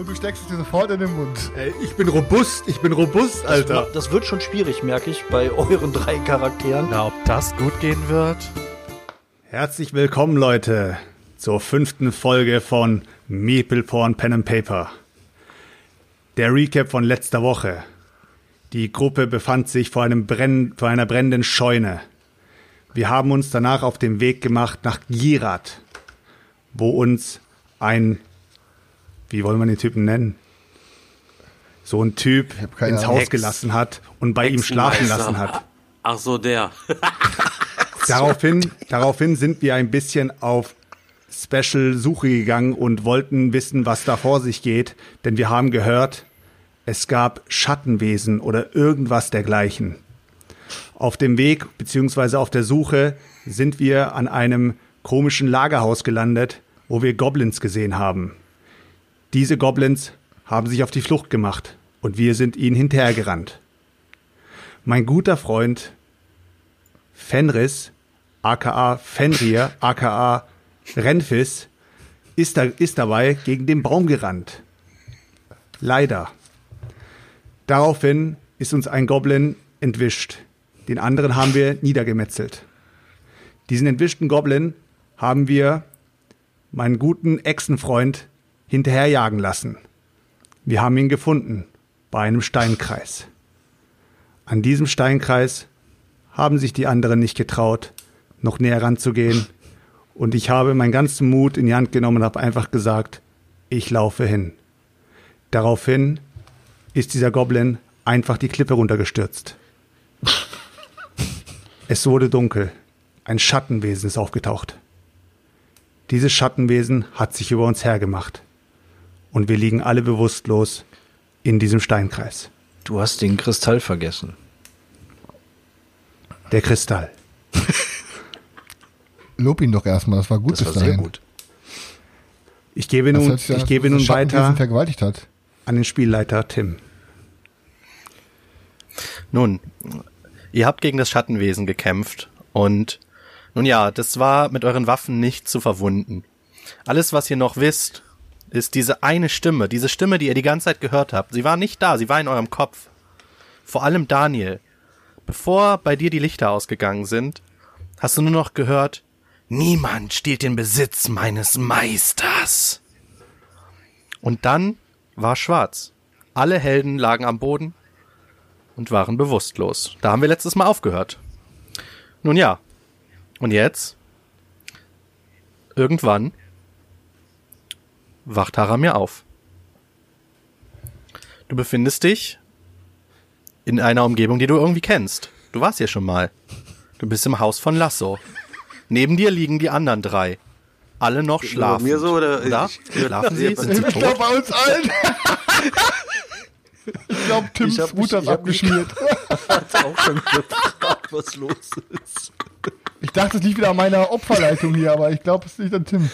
Und du steckst es dir sofort in den Mund. Ey, ich bin robust, ich bin robust, Alter. Das, das wird schon schwierig, merke ich, bei euren drei Charakteren. Na, ob das gut gehen wird? Herzlich willkommen, Leute, zur fünften Folge von Meeple Porn Pen and Paper. Der Recap von letzter Woche. Die Gruppe befand sich vor, einem Brenn, vor einer brennenden Scheune. Wir haben uns danach auf den Weg gemacht nach Girat, wo uns ein, wie wollen wir den Typen nennen? So ein Typ ins Haus Hex. gelassen hat und bei ihm schlafen lassen hat. Ach so, der. Daraufhin, daraufhin sind wir ein bisschen auf Special-Suche gegangen und wollten wissen, was da vor sich geht, denn wir haben gehört, es gab Schattenwesen oder irgendwas dergleichen. Auf dem Weg beziehungsweise auf der Suche sind wir an einem komischen Lagerhaus gelandet, wo wir Goblins gesehen haben. Diese Goblins haben sich auf die Flucht gemacht und wir sind ihnen hinterhergerannt. Mein guter Freund Fenris, aka Fenrir, aka Renfis, ist, da, ist dabei gegen den Baum gerannt. Leider. Daraufhin ist uns ein Goblin entwischt. Den anderen haben wir niedergemetzelt. Diesen entwischten Goblin haben wir meinen guten Echsenfreund hinterherjagen lassen. Wir haben ihn gefunden bei einem Steinkreis. An diesem Steinkreis haben sich die anderen nicht getraut, noch näher ranzugehen. Und ich habe meinen ganzen Mut in die Hand genommen und habe einfach gesagt, ich laufe hin. Daraufhin ist dieser Goblin einfach die Klippe runtergestürzt. Es wurde dunkel. Ein Schattenwesen ist aufgetaucht. Dieses Schattenwesen hat sich über uns hergemacht. Und wir liegen alle bewusstlos in diesem Steinkreis. Du hast den Kristall vergessen. Der Kristall. Lob ihn doch erstmal, das war gut Das war bis sehr dahin. gut. Ich gebe nun, an, ich gebe nun weiter vergewaltigt hat. an den Spielleiter Tim. Nun, ihr habt gegen das Schattenwesen gekämpft und nun ja, das war mit euren Waffen nicht zu verwunden. Alles, was ihr noch wisst, ist diese eine Stimme, diese Stimme, die ihr die ganze Zeit gehört habt. Sie war nicht da, sie war in eurem Kopf. Vor allem Daniel. Bevor bei dir die Lichter ausgegangen sind, hast du nur noch gehört, niemand stiehlt den Besitz meines Meisters. Und dann war schwarz. Alle Helden lagen am Boden, und waren bewusstlos. Da haben wir letztes Mal aufgehört. Nun ja. Und jetzt? Irgendwann wacht Haramir auf. Du befindest dich in einer Umgebung, die du irgendwie kennst. Du warst hier schon mal. Du bist im Haus von Lasso. Neben dir liegen die anderen drei. Alle noch schlafen. mir so, oder? oder? Ich- Schlafen sie? Sind sie Ich glaube tot? bei uns allen. ich glaube, Tims Ich hab ist ich mich- abgeschmiert. Hat auch schon gefragt, was los ist. Ich dachte, es liegt wieder an meiner Opferleitung hier, aber ich glaube, es liegt an Tim.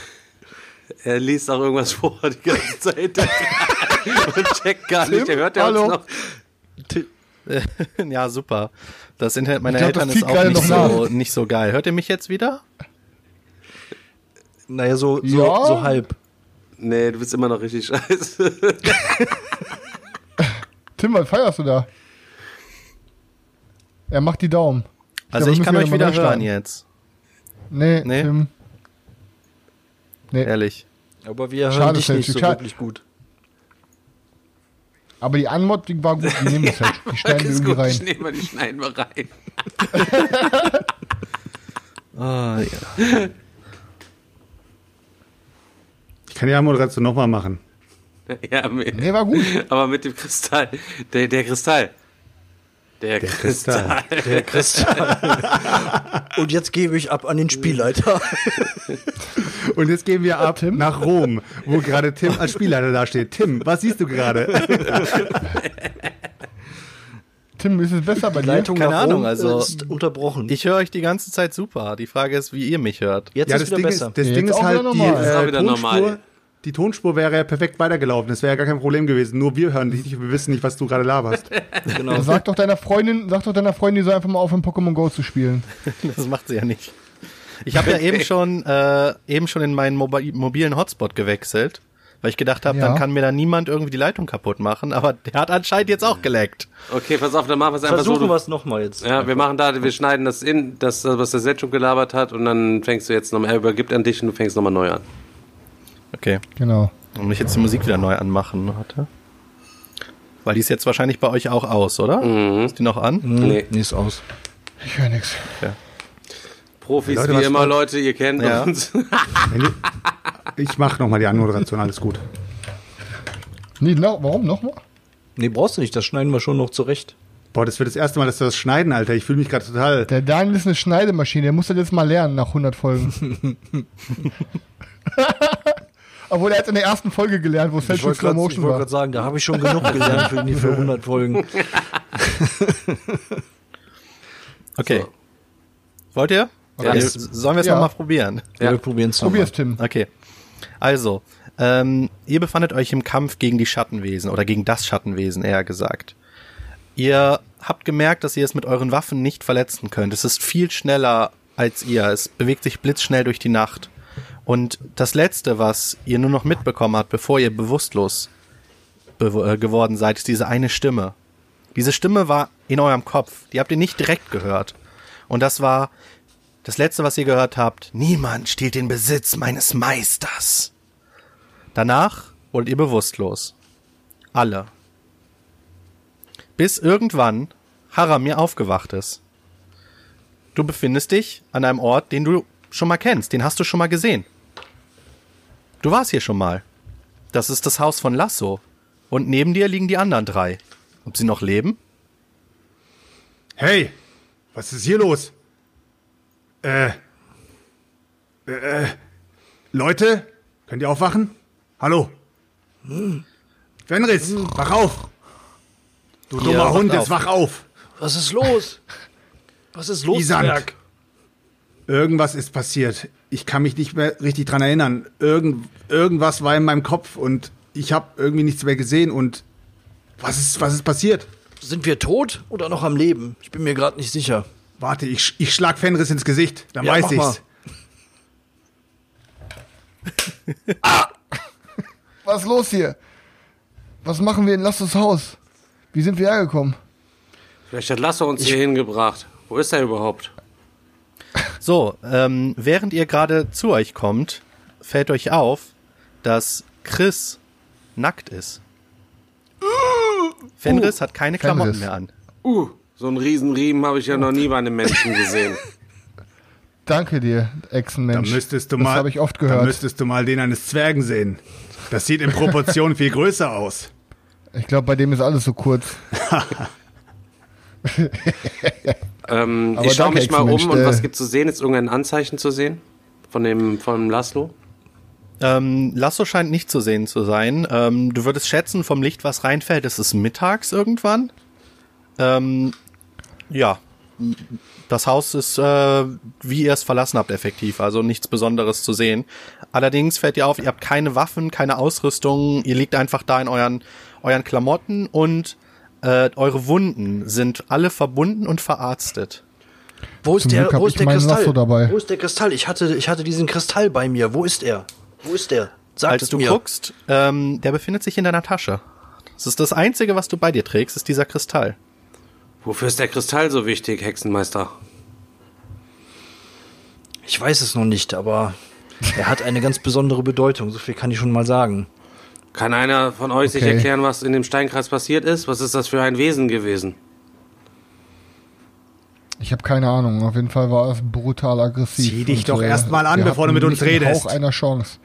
Er liest auch irgendwas vor die ganze Zeit. Und checkt gar nicht. Der hört ja uns Hallo? noch. ja, super. Das Internet meiner Ich glaub, Eltern ist auch nicht so, nicht so geil. Hört ihr mich jetzt wieder? Naja, so, so, Ja. so halb. Nee, du bist immer noch richtig scheiße. Tim, was feierst du da? Er macht die Daumen. Also glaube, ich kann euch wieder hören jetzt. Nee, Nee? Tim. Nee, Ehrlich. Aber wir hören Schade, dich nicht so schade. wirklich gut. aber die Anmod, die war gut. Die nehmen das halt. Die schneiden wir irgendwie gut, rein. ich nehme die schneiden wir rein. Ah, ja. Ich kann ja Moderation nochmal machen. Ja, mit, Nee, war gut. aber mit dem Kristall. Der, der Kristall. Der, Kristall. Der Kristall. Und jetzt gebe ich ab an den Spielleiter. Und jetzt gehen wir ab nach Rom, wo gerade Tim als Spielleiter da steht. Tim, was siehst du gerade? Tim, ist es besser bei Die dir? Leitung Keine Ahnung, Rom also- ist unterbrochen. Ich höre euch die ganze Zeit super. Die Frage ist, wie ihr mich hört. Jetzt Ja, ist Ding besser. ist, das Jetzt Ding ist halt wieder die, äh, wieder Tonspur. normal. Die Tonspur wäre ja perfekt weitergelaufen. Das wäre ja gar kein Problem gewesen. Nur wir hören dich nicht. Wir wissen nicht, was du gerade laberst. genau. Sag doch deiner Freundin, sag doch deiner Freundin, die soll einfach mal aufhören, Pokémon Go zu spielen. Das macht sie ja nicht. Ich habe ja eben schon, äh, eben schon in meinen Mobi mobilen Hotspot gewechselt, weil ich gedacht habe, Ja. dann kann mir da niemand irgendwie die Leitung kaputt machen. Aber der hat anscheinend jetzt auch geleckt. Okay, pass auf, dann machen wir es einfach so. Versuchen du- wir es nochmal jetzt. Ja, wir machen da, wir schneiden das in, das, was der Set schon gelabert hat und dann fängst du jetzt nochmal, er übergibt an dich und du fängst nochmal neu an. Okay. Genau. Und ich jetzt die Musik wieder neu anmachen hatte. Weil die ist jetzt wahrscheinlich bei euch auch aus, oder? Ist die noch an? Nee. Nee, ist aus. Ich höre nichts. Profis Leute, wie immer, wollt- Leute, ihr kennt Ja. uns. Ich mache nochmal die Anmoderation. Alles gut. Nee, no, warum nochmal? Nee, brauchst du nicht. Das schneiden wir schon noch zurecht. Boah, das wird das erste Mal, dass wir das schneiden, Alter. Ich fühle mich gerade total. Der Daniel ist eine Schneidemaschine, der muss das jetzt mal lernen nach 100 Folgen. Obwohl er hat in der ersten Folge gelernt, wo es Ich Fälschung wollte Slow gerade Motion wollt war. sagen, da habe ich schon genug gelernt für, die- für 100 Folgen. Okay. Wollt ihr? Ja. Also, sollen wir es Ja. nochmal probieren? Ja, wir probieren es Probier's, Tim. Okay. Also, ähm, ihr befandet euch im Kampf gegen die Schattenwesen oder gegen das Schattenwesen, eher gesagt. Ihr habt gemerkt, dass ihr es mit euren Waffen nicht verletzen könnt. Es ist viel schneller als ihr. Es bewegt sich blitzschnell durch die Nacht. Und das Letzte, was ihr nur noch mitbekommen habt, bevor ihr bewusstlos bew äh, geworden seid, ist diese eine Stimme. Diese Stimme war in eurem Kopf. Die habt ihr nicht direkt gehört. Und das war das Letzte, was ihr gehört habt. Niemand stiehlt den Besitz meines Meisters. Danach wurdet ihr bewusstlos. Alle. Bis irgendwann Haramir aufgewacht ist. Du befindest dich an einem Ort, den du schon mal kennst. Den hast du schon mal gesehen. Du warst hier schon mal. Das ist das Haus von Lasso. Und neben dir liegen die anderen drei. Ob sie noch leben? Hey, was ist hier los? Äh, äh, Leute, könnt ihr aufwachen? Hallo? Fenris, wach auf! Du dummer Hund, jetzt wach auf! Was ist los? Was ist los, Isand. Zwerg? Irgendwas ist passiert. Ich kann mich nicht mehr richtig dran erinnern. Irgend, irgendwas war in meinem Kopf und ich habe irgendwie nichts mehr gesehen und was ist, was ist passiert? Sind wir tot oder noch am Leben? Ich bin mir gerade nicht sicher. Warte, ich, ich schlag Fenris ins Gesicht, dann Ja, weiß ich's. Was ist los hier? Was machen wir in Lassos Haus? Wie sind wir hergekommen? Vielleicht hat Lasso uns hier hingebracht. Wo ist er überhaupt? So, ähm, während ihr gerade zu euch kommt, fällt euch auf, dass Chris nackt ist. Fenris hat keine Klamotten Fenris. mehr an. Uh, so einen Riesenriemen habe ich ja noch nie bei einem Menschen gesehen. Danke dir, Da Echsenmensch. müsstest du das mal, habe ich oft Da gehört. müsstest du mal den eines Zwergen sehen. Das sieht in Proportion viel größer aus. Ich glaube, bei dem ist alles so kurz. Ähm, Aber ich schaue mich mal um und äh, was gibt's zu sehen? Ist irgendein Anzeichen zu sehen? Von dem, von Laszlo? Ähm, Lasso scheint nicht zu sehen zu sein. Ähm, du würdest schätzen, vom Licht, was reinfällt, es ist mittags irgendwann. Ähm, ja. Das Haus ist, äh, wie ihr es verlassen habt, effektiv. Also nichts Besonderes zu sehen. Allerdings fällt ihr auf, ihr habt keine Waffen, keine Ausrüstung. Ihr liegt einfach da in euren, euren Klamotten und äh, eure Wunden sind alle verbunden und verarztet. Wo ist Zum der, wo ist der Kristall? Wo ist der Kristall? Ich hatte, ich hatte diesen Kristall bei mir. Wo ist er? Wo ist der? Sagt Als es du mir. guckst, ähm, der befindet sich in deiner Tasche. Das ist das Einzige, was du bei dir trägst, ist dieser Kristall. Wofür ist der Kristall so wichtig, Hexenmeister? Ich weiß es noch nicht, aber er hat eine ganz besondere Bedeutung. So viel kann ich schon mal sagen. Kann einer von euch sich Okay. erklären, was in dem Steinkreis passiert ist? Was ist das für ein Wesen gewesen? Ich habe keine Ahnung. Auf jeden Fall war es brutal aggressiv. Zieh dich doch äh, erst mal an, wir bevor du mit uns redest. Hauch einer Chance.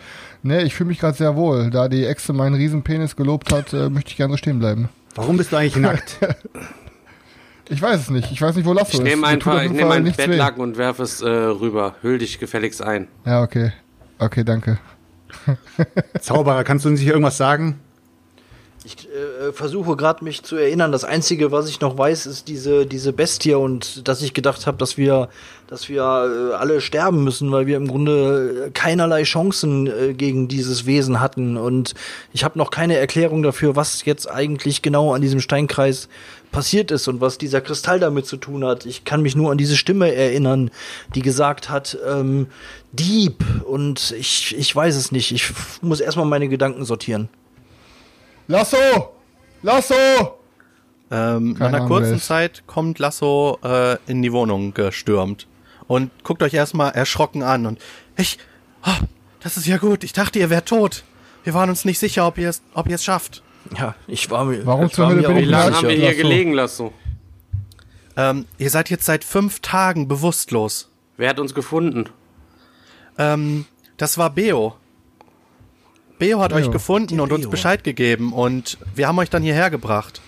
Ne, ich fühle mich gerade sehr wohl. Da die Exe meinen Riesenpenis gelobt hat, äh, möchte ich gerne so stehen bleiben. Warum bist du eigentlich nackt? Ich weiß es nicht. Ich weiß nicht, wo Lasso Ich ist. auf einfach, ich nehme einen nichts weh. Bettlaken und werfe es äh, rüber. Hüll dich gefälligst ein. Ja, okay. Okay, danke. Zauberer, kannst du uns nicht irgendwas sagen? Ich äh, versuche gerade mich zu erinnern. Das Einzige, was ich noch weiß, ist diese, diese Bestie und dass ich gedacht habe, dass wir, dass wir äh, alle sterben müssen, weil wir im Grunde äh, keinerlei Chancen äh, gegen dieses Wesen hatten. Und ich habe noch keine Erklärung dafür, was jetzt eigentlich genau an diesem Steinkreis passiert ist und was dieser Kristall damit zu tun hat. Ich kann mich nur an diese Stimme erinnern, die gesagt hat, ähm, Dieb. Und ich, ich weiß es nicht. Ich muss erstmal meine Gedanken sortieren. Lasso! Lasso! Ähm, nach einer kurzen wer ist. Zeit kommt Lasso äh, in die Wohnung gestürmt und guckt euch erstmal erschrocken an und ich, oh, das ist ja gut. Ich dachte, ihr wärt tot. Wir waren uns nicht sicher, ob ihr es, ob ihr es schafft. Ja, ich war mir. Warum zur Hölle bin ich Wie lange haben wir hier Lasso. gelegen, Lasso? Ähm, ihr seid jetzt seit fünf Tagen bewusstlos. Wer hat uns gefunden? Ähm, das war Beo. Beo hat Beo. euch gefunden und uns. Bescheid gegeben und wir haben euch dann hierher gebracht.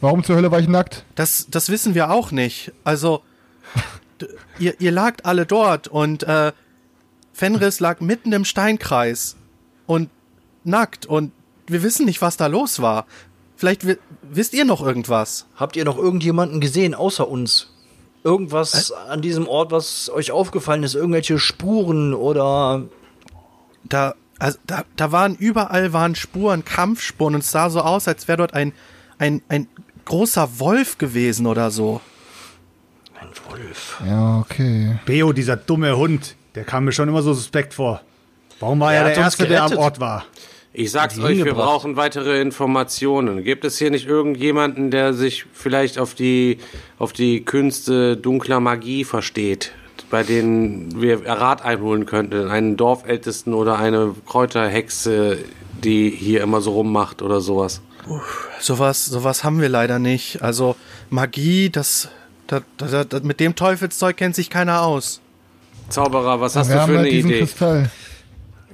Warum zur Hölle war ich nackt? Das, das wissen wir auch nicht. Also, ihr, ihr lagt alle dort und äh, Fenris lag mitten im Steinkreis und nackt und wir wissen nicht, was da los war. Vielleicht wi wisst ihr noch irgendwas. Habt ihr noch irgendjemanden gesehen außer uns? Irgendwas an diesem Ort, was euch aufgefallen ist? Irgendwelche Spuren oder Da, also, da, da waren überall waren Spuren, Kampfspuren und es sah so aus, als wäre dort ein, ein, ein großer Wolf gewesen oder so. ein Wolf? Ja, okay. Beo, dieser dumme Hund, der kam mir schon immer so suspekt vor. Warum war Er er der Erste, der am. Ort war? Ich sag's euch, wir brauchen weitere Informationen. Gibt es hier nicht irgendjemanden, der sich vielleicht auf die, auf die Künste dunkler Magie versteht, bei denen wir Rat einholen könnten? Einen Dorfältesten oder eine Kräuterhexe, die hier immer so rummacht oder sowas? Sowas, sowas haben wir leider nicht. Also Magie, das, das, das, das mit dem Teufelszeug kennt sich keiner aus. Zauberer, was hast wir du für halt eine diesen Idee? Kristall.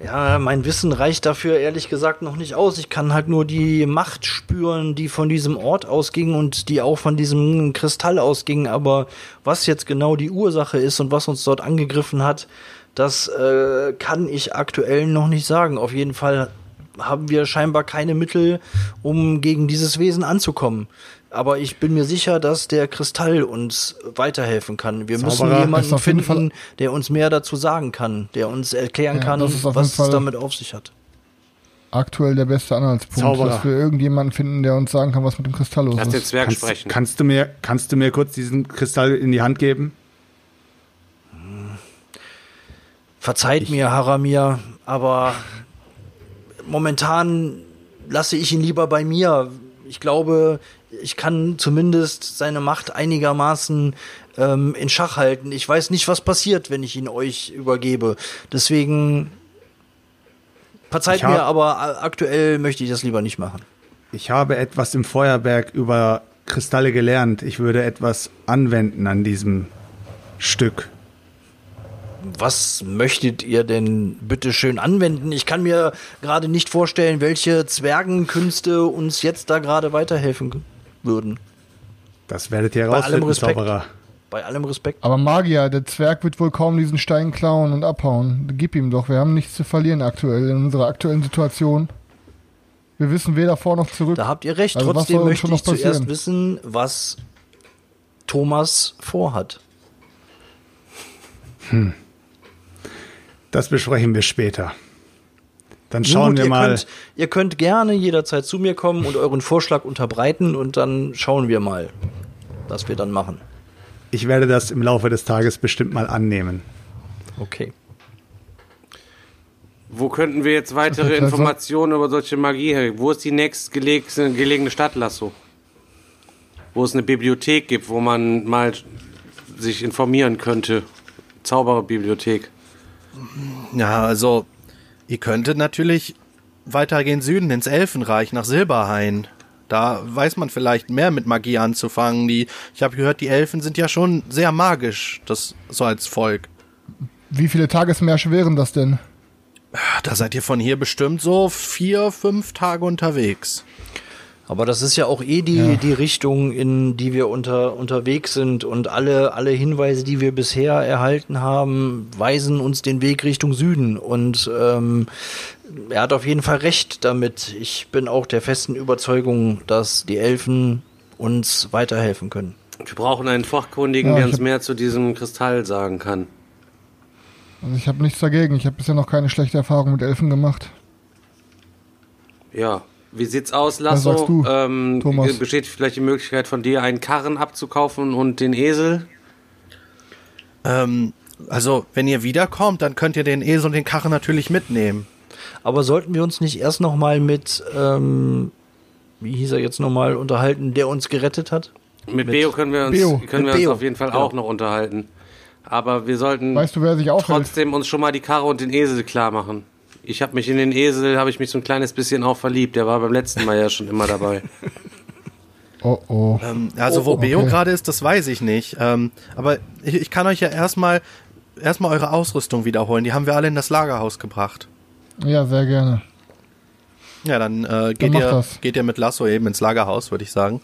Ja, mein Wissen reicht dafür ehrlich gesagt noch nicht aus. Ich kann halt nur die Macht spüren, die von diesem Ort ausging und die auch von diesem Kristall ausging. Aber was jetzt genau die Ursache ist und was uns dort angegriffen hat, das äh, kann ich aktuell noch nicht sagen. Auf jeden Fall haben wir scheinbar keine Mittel, um gegen dieses Wesen anzukommen. Aber ich bin mir sicher, dass der Kristall uns weiterhelfen kann. Wir müssen Zauberer, ist jemanden finden, Fall- der uns mehr dazu sagen kann, der uns erklären Ja, kann, das ist auf was jeden Fall- es damit auf sich hat. Aktuell der beste Anhaltspunkt, Zauberer. dass wir irgendjemanden finden, der uns sagen kann, was mit dem Kristall los Lass den ist. Zwerg Kannst, sprechen. kannst, du mir, kannst du mir kurz diesen Kristall in die Hand geben? Verzeiht mir, Haramir, aber momentan lasse ich ihn lieber bei mir. Ich glaube, ich kann zumindest seine Macht einigermaßen ähm, in Schach halten. Ich weiß nicht, was passiert, wenn ich ihn euch übergebe. Deswegen verzeiht mir, aber aktuell möchte ich das lieber nicht machen. Ich habe etwas im Feuerberg über Kristalle gelernt. Ich würde etwas anwenden an diesem Stück. Was möchtet ihr denn bitte schön anwenden? Ich kann mir gerade nicht vorstellen, welche Zwergenkünste uns jetzt da gerade weiterhelfen würden. Das werdet ihr Bei allem herausfinden, Respekt. Zauberer. Bei allem Respekt. Aber Magier, der Zwerg wird wohl kaum diesen Stein klauen und abhauen. Gib ihm doch, wir haben nichts zu verlieren aktuell, in unserer aktuellen Situation. Wir wissen weder vor noch zurück. Da habt ihr recht. Also Trotzdem möchte schon noch ich zuerst wissen, was Thomas vorhat. Das besprechen wir später. Dann schauen gut, wir ihr mal. Könnt, ihr könnt gerne jederzeit zu mir kommen und euren Vorschlag unterbreiten und dann schauen wir mal, was wir dann machen. Ich werde das im Laufe des Tages bestimmt mal annehmen. Okay. Wo könnten wir jetzt weitere Das ist ja so- Informationen über solche Magie her? Wo ist die nächstgelegene gelegene Stadt, Lasso? Wo es eine Bibliothek gibt, wo man mal sich informieren könnte. Zaubererbibliothek. Ja, also, ihr könntet natürlich weitergehen Süden ins Elfenreich nach Silberhain. Da weiß man vielleicht mehr mit Magie anzufangen. Die, ich habe gehört, die Elfen sind ja schon sehr magisch, das so als Volk. Wie viele Tagesmärsche wären das denn? Da seid ihr von hier bestimmt so vier, fünf Tage unterwegs. Aber das ist ja auch eh die, Ja. die Richtung, in die wir unter, unterwegs sind und alle, alle Hinweise, die wir bisher erhalten haben, weisen uns den Weg Richtung Süden und ähm, er hat auf jeden Fall recht damit. Ich bin auch der festen Überzeugung, dass die Elfen uns weiterhelfen können. Wir brauchen einen Fachkundigen, Ja, der uns mehr zu diesem Kristall sagen kann. Also ich habe nichts dagegen. Ich habe bisher noch keine schlechte Erfahrung mit Elfen gemacht. Ja. Wie sieht's aus, Lasso? sagst du, ähm, Thomas? Besteht vielleicht die Möglichkeit von dir, einen Karren abzukaufen und den Esel? Ähm, also, wenn ihr wiederkommt, dann könnt ihr den Esel und den Karren natürlich mitnehmen. Aber sollten wir uns nicht erst noch mal mit, ähm, wie hieß er jetzt nochmal, unterhalten, der uns gerettet hat? Mit, Beo können wir uns, Beo. können wir Mit uns auf jeden Fall Genau. auch noch unterhalten. Aber wir sollten Weißt du, wer sich aufhält? trotzdem uns schon mal die Karre und den Esel klar machen. Ich habe mich in den Esel, habe ich mich so ein kleines bisschen auch verliebt. Der war beim letzten Mal ja schon immer dabei. Oh oh. Ähm, also, wo okay. Beo gerade ist, das weiß ich nicht. Ähm, aber ich, ich kann euch ja erstmal erstmal eure Ausrüstung wiederholen. Die haben wir alle in das Lagerhaus gebracht. Ja, sehr gerne. Ja, dann äh, geht, mach ihr, geht ihr mit Lasso eben ins Lagerhaus, würde ich sagen.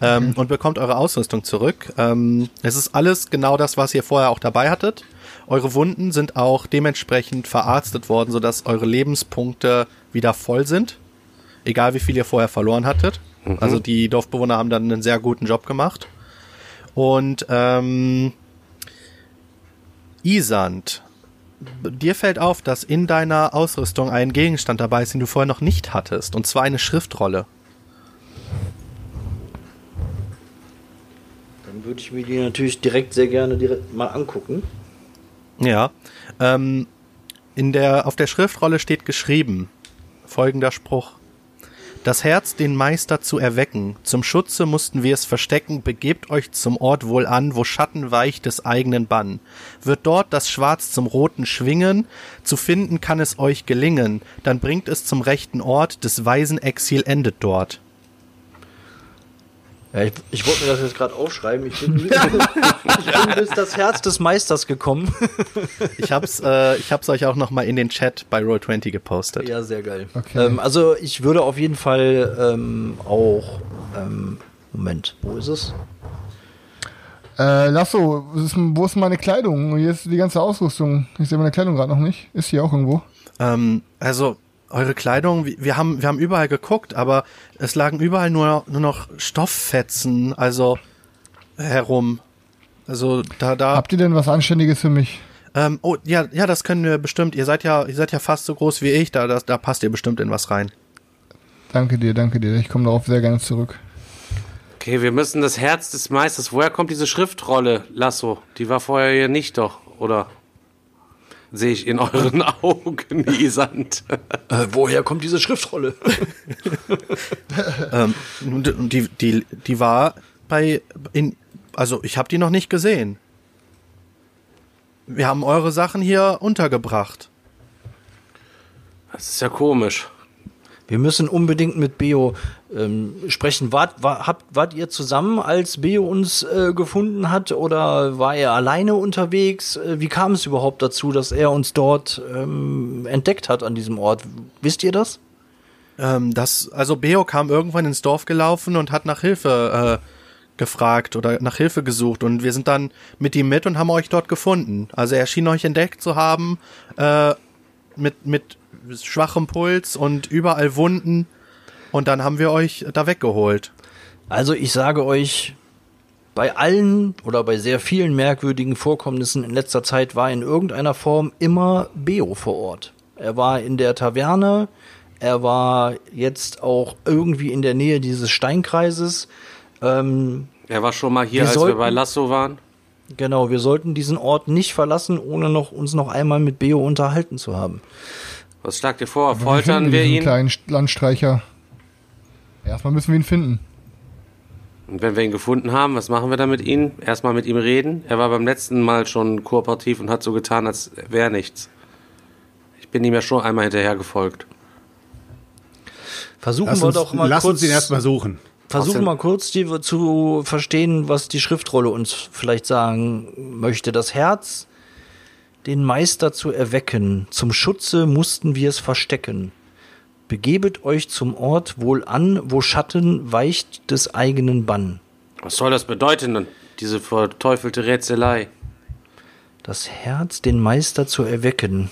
Ähm, Und bekommt eure Ausrüstung zurück. Ähm, es ist alles genau das, was ihr vorher auch dabei hattet. Eure Wunden sind auch dementsprechend verarztet worden, sodass eure Lebenspunkte wieder voll sind. Egal wie viel ihr vorher verloren hattet. Also die Dorfbewohner haben dann einen sehr guten Job gemacht. Und ähm, Isand, dir fällt auf, dass in deiner Ausrüstung ein Gegenstand dabei ist, den du vorher noch nicht hattest. Und zwar eine Schriftrolle. Dann würde ich mir die natürlich direkt sehr gerne direkt mal angucken. Ja. Ähm, in der, auf der Schriftrolle steht geschrieben folgender Spruch. Das Herz, den Meister zu erwecken. Zum Schutze mussten wir es verstecken. Begebt euch zum Ort wohl an, wo Schatten weicht des eigenen Bann. Wird dort das Schwarz zum Roten schwingen, zu finden kann es euch gelingen. Dann bringt es zum rechten Ort, des weisen Exil endet dort. Ja, ich, ich wollte mir das jetzt gerade aufschreiben. Ich bin, ich bin bis das Herz des Meisters gekommen. Ich hab's, äh, ich hab's euch auch noch mal in den Chat bei Roll20 gepostet. ja, sehr geil. Okay. Ähm, also ich würde auf jeden Fall ähm, auch. Ähm, Moment, wo ist es? Äh, Lasso, wo ist meine Kleidung? Hier ist die ganze Ausrüstung. Ich sehe meine Kleidung gerade noch nicht. Ist hier auch irgendwo? Ähm, also eure Kleidung, wir haben, wir haben überall geguckt, aber es lagen überall nur, nur noch Stofffetzen, also herum. Also da, da. Habt ihr denn was Anständiges für mich? Ähm, oh, ja, ja, das können wir bestimmt. Ihr seid ja, ihr seid ja fast so groß wie ich, da, das, da passt ihr bestimmt in was rein. Danke dir, danke dir. Ich komme darauf sehr gerne zurück. Okay, wir müssen das Herz des Meisters. Woher kommt diese Schriftrolle, Lasso? Die war vorher hier nicht doch, oder? Sehe ich in euren Augen, Isand. Äh, woher kommt diese Schriftrolle? Ähm, und und die, die, die war bei, in, also ich habe die noch nicht gesehen. Wir haben eure Sachen hier untergebracht. Das ist ja komisch. Wir müssen unbedingt mit Beo ähm, sprechen. Wart, war, habt, wart ihr zusammen, als Beo uns äh, gefunden hat, oder war er alleine unterwegs? Äh, wie kam es überhaupt dazu, dass er uns dort ähm, entdeckt hat an diesem Ort? Wisst ihr das? Ähm, das, also Beo kam irgendwann ins Dorf gelaufen und hat nach Hilfe äh, gefragt oder nach Hilfe gesucht und wir sind dann mit ihm mit und haben euch dort gefunden. Also er schien euch entdeckt zu haben äh, mit mit schwachem Puls und überall Wunden und dann haben wir euch da weggeholt. Also ich sage euch, bei allen oder bei sehr vielen merkwürdigen Vorkommnissen in letzter Zeit war in irgendeiner Form immer Beo vor Ort. Er war in der Taverne, er war jetzt auch irgendwie in der Nähe dieses Steinkreises. Ähm, Er war schon mal hier, Wir als sollten- wir bei Lasso waren. genau, wir sollten diesen Ort nicht verlassen, ohne noch, uns noch einmal mit Beo unterhalten zu haben. Was schlagt ihr vor? Foltern wir diesen ihn? kleinen St- Landstreicher. Erstmal müssen wir ihn finden. Und wenn wir ihn gefunden haben, was machen wir dann mit ihm? Erstmal mit ihm reden. Er war beim letzten Mal schon kooperativ und hat so getan, als wäre nichts. Ich bin ihm ja schon einmal hinterher gefolgt. Versuchen Lass wir uns, doch mal lass kurz, uns ihn erstmal suchen. versuchen Außerdem- mal kurz die, zu verstehen, was die Schriftrolle uns vielleicht sagen möchte. Das Herz, den Meister zu erwecken. Zum Schutze mussten wir es verstecken. Begebet euch zum Ort wohl an, wo Schatten weicht des eigenen Bann. Was soll das bedeuten, diese verteufelte Rätselei? Das Herz, den Meister zu erwecken.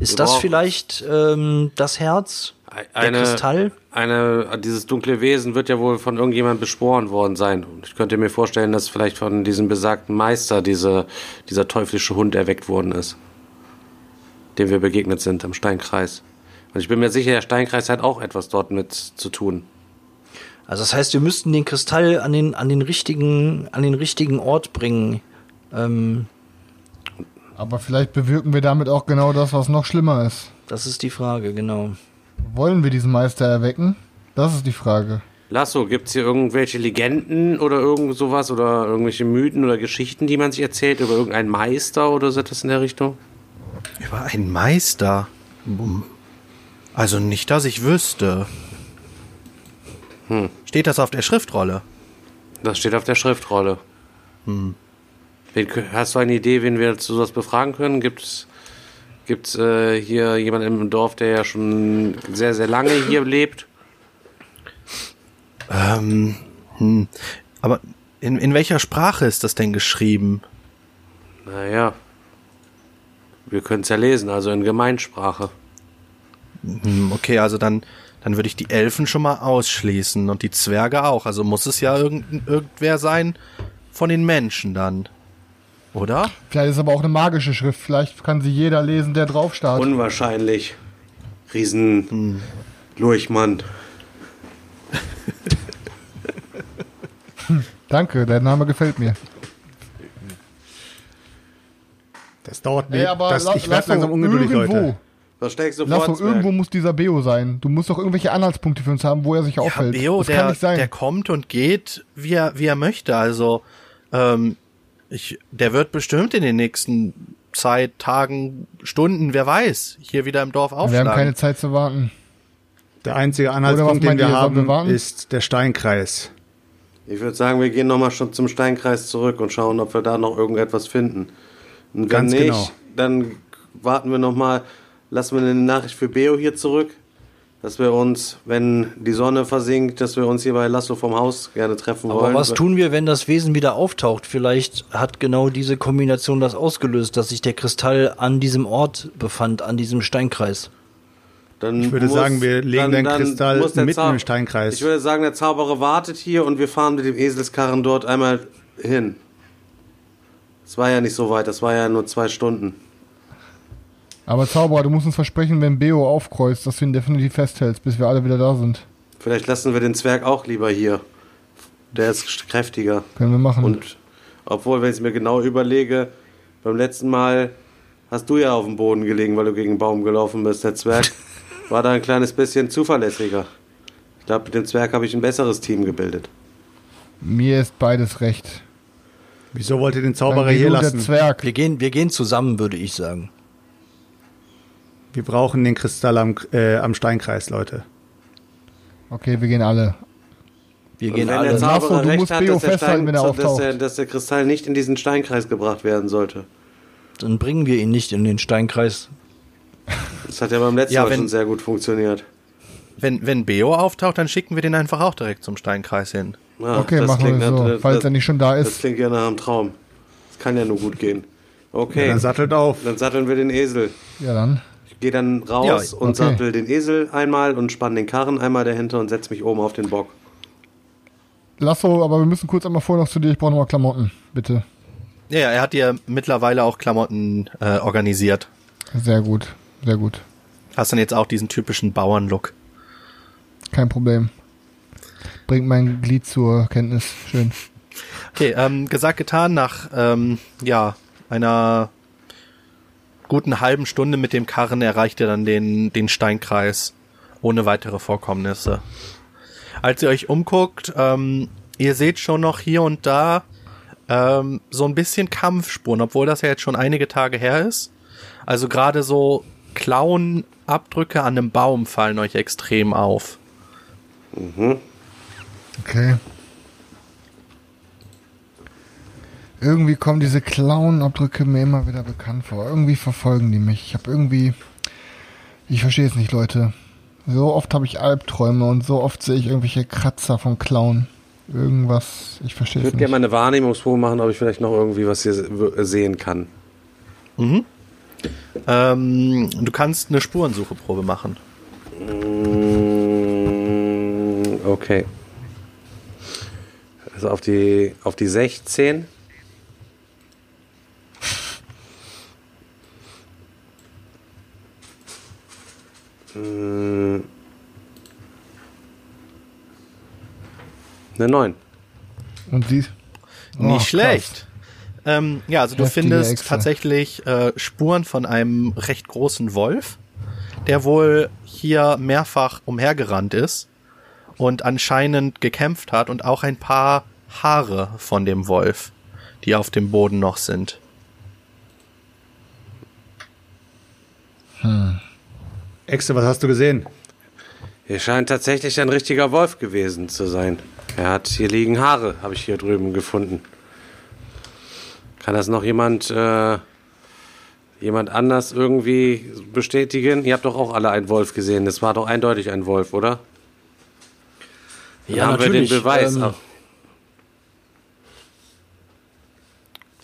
Ist Wir das vielleicht ähm, das Herz? Der Eine, Kristall? eine, dieses dunkle Wesen wird ja wohl von irgendjemand beschworen worden sein. Und ich könnte mir vorstellen, dass vielleicht von diesem besagten Meister diese, dieser teuflische Hund erweckt worden ist, dem wir begegnet sind am Steinkreis. Und ich bin mir sicher, der Steinkreis hat auch etwas dort mit zu tun. Also das heißt, wir müssten den Kristall an den, an den richtigen, an den richtigen Ort bringen. Ähm, Aber vielleicht bewirken wir damit auch genau das, was noch schlimmer ist. das ist die Frage, genau. Wollen wir diesen Meister erwecken? Das ist die Frage. Lasso, gibt's hier irgendwelche Legenden oder irgend sowas oder irgendwelche Mythen oder Geschichten, die man sich erzählt über irgendeinen Meister oder so etwas in der Richtung? Über einen Meister? Hm. Also nicht, dass ich wüsste. Steht das auf der Schriftrolle? Das steht auf der Schriftrolle. Wen, kö- hast du eine Idee, wen wir zu sowas befragen können? Gibt's gibt's äh, hier jemanden im Dorf, der ja schon sehr, sehr lange hier lebt? Ähm, hm. Aber in, in welcher Sprache ist das denn geschrieben? Naja. Wir können es ja lesen, also in Gemeinsprache. Hm, okay, also dann, dann würde ich die Elfen schon mal ausschließen und die Zwerge auch. Also muss es ja irgend, irgendwer sein von den Menschen dann. Oder? Vielleicht ist aber auch eine magische Schrift. Vielleicht kann sie jeder lesen, der drauf starrt. Unwahrscheinlich. Riesen Lurchmann. Danke, der Name gefällt mir. Das dauert Ey, nicht. aber Das, ich werde langsam ungeduldig, irgendwo, Leute. Was steckst du vor, Zwerg? irgendwo muss dieser Beo sein. Du musst doch irgendwelche Anhaltspunkte für uns haben, wo er sich Ja, aufhält. Beo, das der, kann nicht sein. der kommt und geht, wie er, wie er möchte. Also, ähm, ich, der wird bestimmt in den nächsten Zeit, Tagen, Stunden, wer weiß, hier wieder im Dorf wir aufschlagen. haben keine Zeit zu warten. Der einzige Anhaltspunkt, den wir wir haben, warten? ist der Steinkreis. Ich würde sagen, wir gehen nochmal schon zum Steinkreis zurück und schauen, ob wir da noch irgendetwas finden. Und wenn Ganz nicht, genau. dann warten wir nochmal, lassen wir eine Nachricht für Beo hier zurück, dass wir uns, wenn die Sonne versinkt, dass wir uns hier bei Lasso vom Haus gerne treffen Aber wollen. was tun wir, wenn das Wesen wieder auftaucht? Vielleicht hat genau diese Kombination das ausgelöst, dass sich der Kristall an diesem Ort befand, an diesem Steinkreis. Dann Ich würde sagen, wir legen den Kristall muss der mitten Zau- im Steinkreis. Ich würde sagen, der Zauberer wartet hier und wir fahren mit dem Eselskarren dort einmal hin. Es war ja nicht so weit, das war ja nur zwei Stunden. Aber Zauberer, du musst uns versprechen, wenn Beo aufkreuzt, dass du ihn definitiv festhältst, bis wir alle wieder da sind. Vielleicht lassen wir den Zwerg auch lieber hier. Der ist kräftiger. Können wir machen. Und obwohl, wenn ich es mir genau überlege, beim letzten Mal hast du ja auf dem Boden gelegen, weil du gegen den Baum gelaufen bist. Der Zwerg war da ein kleines bisschen zuverlässiger. Ich glaube, mit dem Zwerg habe ich ein besseres Team gebildet. Mir ist beides recht. Wieso wollt ihr den Zauberer hier lassen? Zwerg. Wir gehen, wir gehen zusammen, würde ich sagen. Wir brauchen den Kristall am, äh, am Steinkreis, Leute. Okay, wir gehen alle. Wir Und gehen wenn der alle. Lasso, Zauberer du recht musst hat, dass der, Stein, wenn er dass, auftaucht. der, dass der Kristall nicht in diesen Steinkreis gebracht werden sollte. Dann bringen wir ihn nicht in den Steinkreis. Das hat ja beim letzten Ja, Mal wenn- schon sehr gut funktioniert. Wenn, wenn Beo auftaucht, dann schicken wir den einfach auch direkt zum Steinkreis hin. Ja, Okay, das machen wir so. nach- Falls das, er nicht schon da Das ist. klingt ja nach einem Traum. Das kann ja nur gut gehen. Ja, Okay, dann sattelt auf. dann satteln wir den Esel. Ja, dann. Gehe dann raus Ja, und okay. sattel den Esel einmal und spann den Karren einmal dahinter und setz mich oben auf den Bock. Lasso, aber wir müssen kurz einmal vorher noch zu dir. Ich brauche nochmal Klamotten, bitte. Ja, ja, er hat dir mittlerweile auch Klamotten äh, organisiert. Sehr gut, sehr gut. Hast dann jetzt auch diesen typischen Bauernlook. Kein Problem. Bringt mein Glied zur Kenntnis. Schön. Okay, ähm, gesagt, getan, nach ähm, ja, einer guten halben Stunde mit dem Karren erreicht ihr dann den, den Steinkreis ohne weitere Vorkommnisse. Als ihr euch umguckt, ähm, ihr seht schon noch hier und da ähm, so ein bisschen Kampfspuren, obwohl das ja jetzt schon einige Tage her ist. Also gerade so Klauenabdrücke an einem Baum fallen euch extrem auf. Okay. Irgendwie kommen diese Clown-Abdrücke mir immer wieder bekannt vor. Irgendwie verfolgen die mich. Ich habe irgendwie Ich verstehe es nicht, Leute. So oft habe ich Albträume und so oft sehe ich irgendwelche Kratzer vom Clown. Irgendwas, ich verstehe Ich es würde gerne nicht. mal eine Wahrnehmungsprobe machen, ob ich vielleicht noch irgendwie was hier se- sehen kann. Ähm, du kannst eine Spurensucheprobe machen. Mm, Okay. Also auf die, auf die 16. Eine 9. Und? Oh, Nicht krass. schlecht. Ähm, ja, also du Heftige findest Echse. tatsächlich äh, Spuren von einem recht großen Wolf, der wohl hier mehrfach umhergerannt ist und anscheinend gekämpft hat und auch ein paar Haare von dem Wolf, die auf dem Boden noch sind. Exe, was hast du gesehen? Hier scheint tatsächlich ein richtiger Wolf gewesen zu sein. Er hat hier liegen Haare, habe ich hier drüben gefunden. Kann das noch jemand, äh, jemand anders irgendwie bestätigen? Ihr habt doch auch alle einen Wolf gesehen. Das war doch eindeutig ein Wolf, oder? Dann Ja, haben wir den natürlich, Beweis. ähm,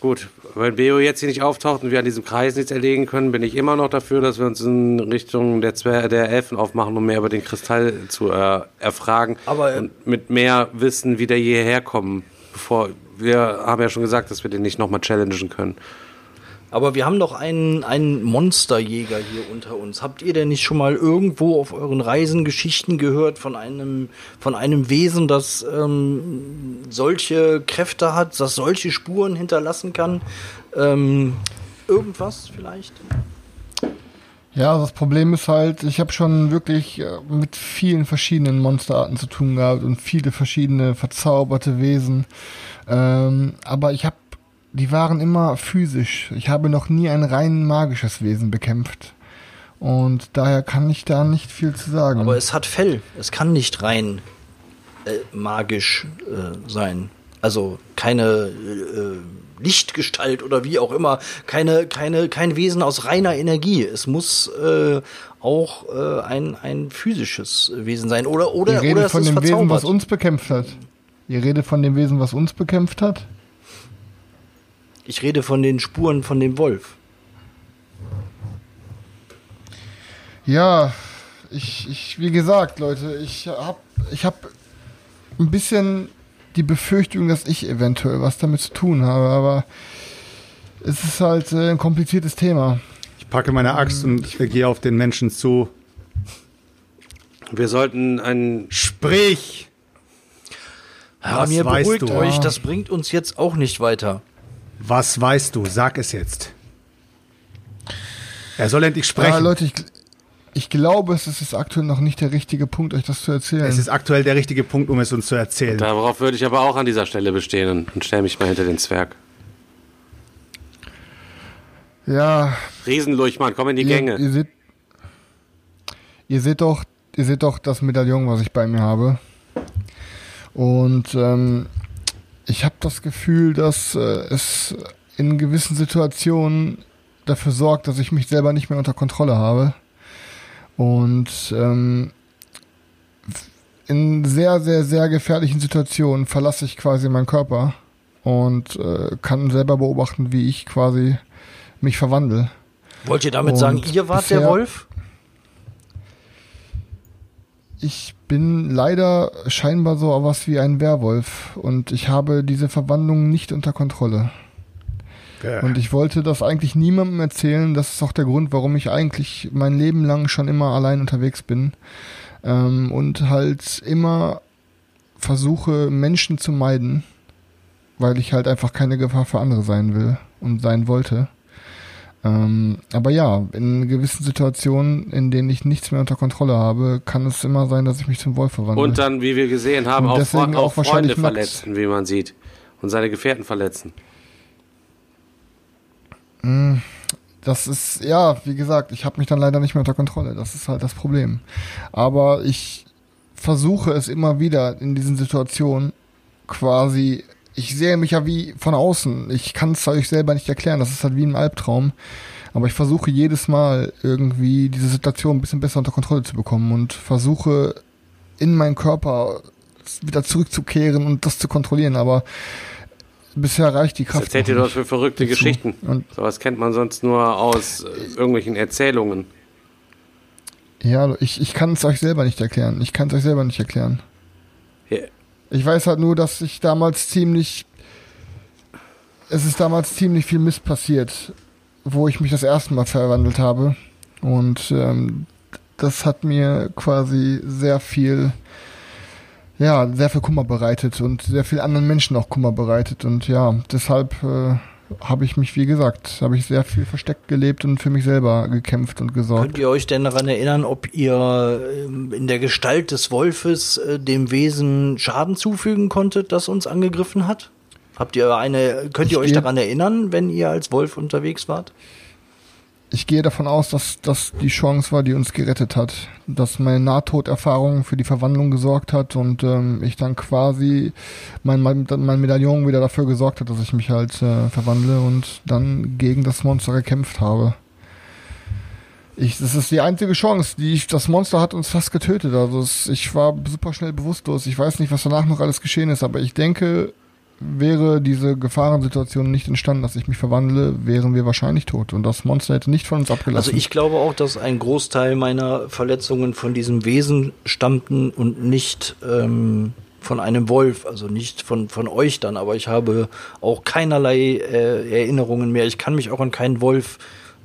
Gut, wenn Beo jetzt hier nicht auftaucht und wir an diesem Kreis nichts erlegen können, bin ich immer noch dafür, dass wir uns in Richtung der, Zwer der Elfen aufmachen, um mehr über den Kristall zu äh, erfragen Aber, äh, und mit mehr Wissen wieder hierher kommen, bevor wir haben ja schon gesagt, dass wir den nicht nochmal challengen können. Aber wir haben doch einen, einen Monsterjäger hier unter uns. Habt ihr denn nicht schon mal irgendwo auf euren Reisen Geschichten gehört von einem, von einem Wesen, das ähm, solche Kräfte hat, das solche Spuren hinterlassen kann? Ähm, irgendwas vielleicht? Ja, das Problem ist halt, ich habe schon wirklich äh, mit vielen verschiedenen Monsterarten zu tun gehabt und viele verschiedene verzauberte Wesen. Ähm, aber ich habe, die waren immer physisch. Ich habe noch nie ein rein magisches Wesen bekämpft. Und daher kann ich da nicht viel zu sagen. Aber es hat Fell. Es kann nicht rein äh, magisch äh, sein. Also keine äh, Lichtgestalt oder wie auch immer. Keine, keine, kein Wesen aus reiner Energie. Es muss äh, auch äh, ein, ein physisches Wesen sein. Oder, Ihr oder, redet oder es von ist dem Wesen, was uns bekämpft hat. Ihr redet von dem Wesen, was uns bekämpft hat? Ich rede von den Spuren von dem Wolf. Ja, ich, ich, wie gesagt, Leute, ich hab, ich hab ein bisschen die Befürchtung, dass ich eventuell was damit zu tun habe, aber es ist halt äh, ein kompliziertes Thema. Ich packe meine Axt und ich gehe auf den Menschen zu. Wir sollten einen Sprich! Ja, Was mir beruhigt du? euch, das bringt uns jetzt auch nicht weiter. Was weißt du? Sag es jetzt. Er soll endlich Ja, sprechen. Leute, ich, ich glaube, es ist aktuell noch nicht der richtige Punkt, euch das zu erzählen. es ist aktuell der richtige Punkt, um es uns zu erzählen. Darauf würde ich aber auch an dieser Stelle bestehen und, und stelle mich mal hinter den Zwerg. ja, Riesenlurchmann, komm in die ihr, Gänge. ihr seht, ihr seht doch, ihr seht doch das Medaillon, was ich bei mir habe. Und ähm, ich habe das Gefühl, dass äh, es in gewissen Situationen dafür sorgt, dass ich mich selber nicht mehr unter Kontrolle habe. Und ähm, in sehr, sehr, sehr gefährlichen Situationen verlasse ich quasi meinen Körper und äh, kann selber beobachten, wie ich quasi mich verwandle. Wollt ihr damit Und sagen, ihr wart der bisher- Wolf? Ich bin leider scheinbar so was wie ein Werwolf und ich habe diese Verwandlung nicht unter Kontrolle. Ja. Und ich wollte das eigentlich niemandem erzählen. Das ist auch der Grund, warum ich eigentlich mein Leben lang schon immer allein unterwegs bin. Ähm, und halt immer versuche, Menschen zu meiden, weil ich halt einfach keine Gefahr für andere sein will und sein wollte. Ähm, aber ja, in gewissen Situationen, in denen ich nichts mehr unter Kontrolle habe, kann es immer sein, dass ich mich zum Wolf verwandle. Und dann, wie wir gesehen haben, auch, Fre auch Freunde Max. verletzen, wie man sieht. Und seine Gefährten verletzen. Das ist, ja, wie gesagt, ich habe mich dann leider nicht mehr unter Kontrolle. Das ist halt das Problem. Aber ich versuche es immer wieder in diesen Situationen quasi. Ich sehe mich ja wie von außen. Ich kann es euch selber nicht erklären. Das ist halt wie ein Albtraum. Aber ich versuche jedes Mal irgendwie diese Situation ein bisschen besser unter Kontrolle zu bekommen und versuche in meinen Körper wieder zurückzukehren und das zu kontrollieren. Aber bisher reicht die Was Kraft. erzählt ihr nicht für verrückte dazu. Geschichten? Und Sowas kennt man sonst nur aus äh, irgendwelchen Erzählungen. ja, ich, ich kann es euch selber nicht erklären. Ich kann es euch selber nicht erklären. Ja. Ich weiß halt nur, dass ich damals ziemlich. Es ist damals ziemlich viel Mist passiert, wo ich mich das erste Mal verwandelt habe. Und ähm, das hat mir quasi sehr viel, ja, sehr viel Kummer bereitet und sehr viel anderen Menschen auch Kummer bereitet. Und ja, deshalb äh, habe ich mich, wie gesagt, habe ich sehr viel versteckt gelebt und für mich selber gekämpft und gesorgt. Könnt ihr euch denn daran erinnern, ob ihr ähm, in der Gestalt des Wolfes äh, dem Wesen Schaden zufügen konntet, das uns angegriffen hat? Habt ihr eine, könnt ihr Ich euch daran erinnern, wenn ihr als Wolf unterwegs wart? Ich gehe davon aus, dass das die Chance war, die uns gerettet hat. Dass meine Nahtoderfahrung für die Verwandlung gesorgt hat und ähm, ich dann quasi mein, mein, mein Medaillon wieder dafür gesorgt hat, dass ich mich halt äh, verwandle und dann gegen das Monster gekämpft habe. Ich, das ist die einzige Chance, die ich, das Monster hat uns fast getötet. Also es, ich war super schnell bewusstlos. Ich weiß nicht, was danach noch alles geschehen ist, aber ich denke, wäre diese Gefahrensituation nicht entstanden, dass ich mich verwandle, wären wir wahrscheinlich tot. Und das Monster hätte nicht von uns abgelassen. Also ich glaube auch, dass ein Großteil meiner Verletzungen von diesem Wesen stammten und nicht ähm, von einem Wolf, also nicht von, von euch dann, aber ich habe auch keinerlei äh, Erinnerungen mehr. Ich kann mich auch an keinen Wolf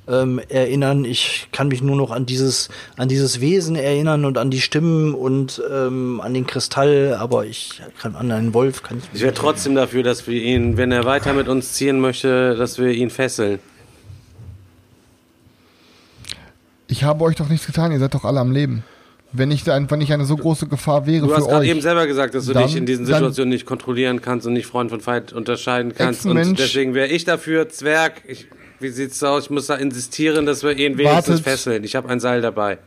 ähm, erinnern. Ich kann mich nur noch an dieses, an dieses Wesen erinnern und an die Stimmen und ähm, an den Kristall, aber ich kann an einen Wolf kann ich mich Ich wäre trotzdem dafür, dass wir ihn, wenn er weiter mit uns ziehen möchte, dass wir ihn fesseln. ich habe euch doch nichts getan, ihr seid doch alle am Leben. Wenn ich, da, wenn ich eine so große Gefahr wäre Du für hast gerade euch, eben selber gesagt, dass du Dann- dich in diesen dann- Situationen nicht kontrollieren kannst und nicht Freund von Feind unterscheiden kannst. Und deswegen wäre ich dafür, Zwerg, ich, wie sieht's aus? Ich muss da insistieren, dass wir ihn wenigstens Wartet. fesseln. Ich habe ein Seil dabei.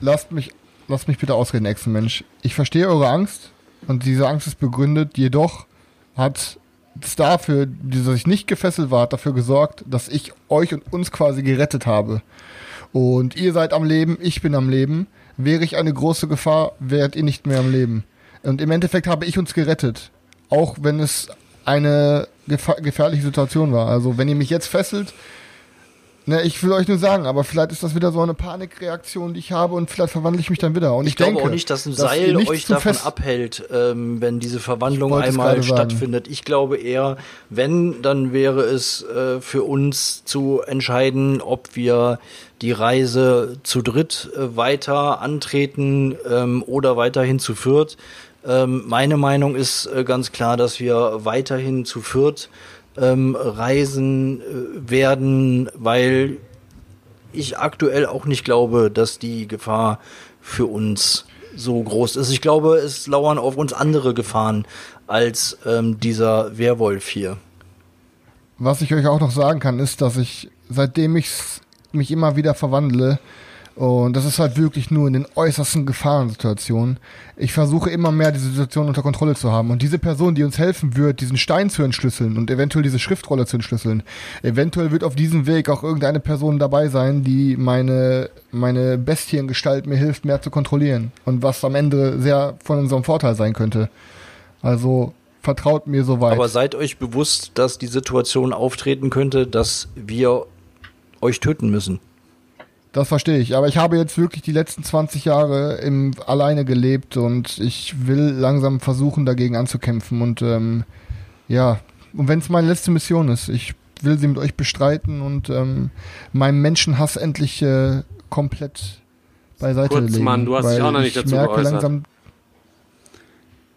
lasst mich, lasst mich bitte ausreden, Echsenmensch. Ich verstehe eure Angst und diese Angst ist begründet, jedoch hat es dafür, dass ich nicht gefesselt war, hat dafür gesorgt, dass ich euch und uns quasi gerettet habe. Und ihr seid am Leben, ich bin am Leben. Wäre ich eine große Gefahr, wärt ihr nicht mehr am Leben. Und im Endeffekt habe ich uns gerettet. Auch wenn es eine gefa gefährliche Situation war. Also wenn ihr mich jetzt fesselt, ne, ich will euch nur sagen, aber vielleicht ist das wieder so eine Panikreaktion, die ich habe und vielleicht verwandle ich mich dann wieder. Und ich, Ich, glaube denke, auch nicht, dass ein Seil nichts euch davon abhält, ähm, wenn diese Verwandlung einmal gerade sagen. stattfindet. Ich glaube eher, wenn, dann wäre es äh, für uns zu entscheiden, ob wir die Reise zu dritt äh, weiter antreten ähm, oder weiterhin zu viert. Ähm, meine Meinung ist äh, ganz klar, dass wir weiterhin zu viert ähm, reisen äh, werden, weil ich aktuell auch nicht glaube, dass die Gefahr für uns so groß ist. Ich glaube, es lauern auf uns andere Gefahren als ähm, dieser Werwolf hier. Was ich euch auch noch sagen kann, ist, dass ich, seitdem ich mich immer wieder verwandle, und das ist halt wirklich nur in den äußersten Gefahrensituationen, ich versuche immer mehr diese Situation unter Kontrolle zu haben. Und diese Person, die uns helfen wird, diesen Stein zu entschlüsseln und eventuell diese Schriftrolle zu entschlüsseln, eventuell wird auf diesem Weg auch irgendeine Person dabei sein, die meine, meine Bestiengestalt mir hilft, mehr zu kontrollieren. Und was am Ende sehr von unserem Vorteil sein könnte. Also vertraut mir soweit. Aber seid euch bewusst, dass die Situation auftreten könnte, dass wir euch töten müssen. Das verstehe ich. Aber ich habe jetzt wirklich die letzten 20 Jahre im alleine gelebt und ich will langsam versuchen, dagegen anzukämpfen. Und ähm, ja, und wenn es meine letzte Mission ist, ich will sie mit euch bestreiten und ähm, meinen Menschenhass endlich äh, komplett beiseite Kurz, legen. Mann, du hast dich auch noch nicht ich dazu merke geäußert. langsam,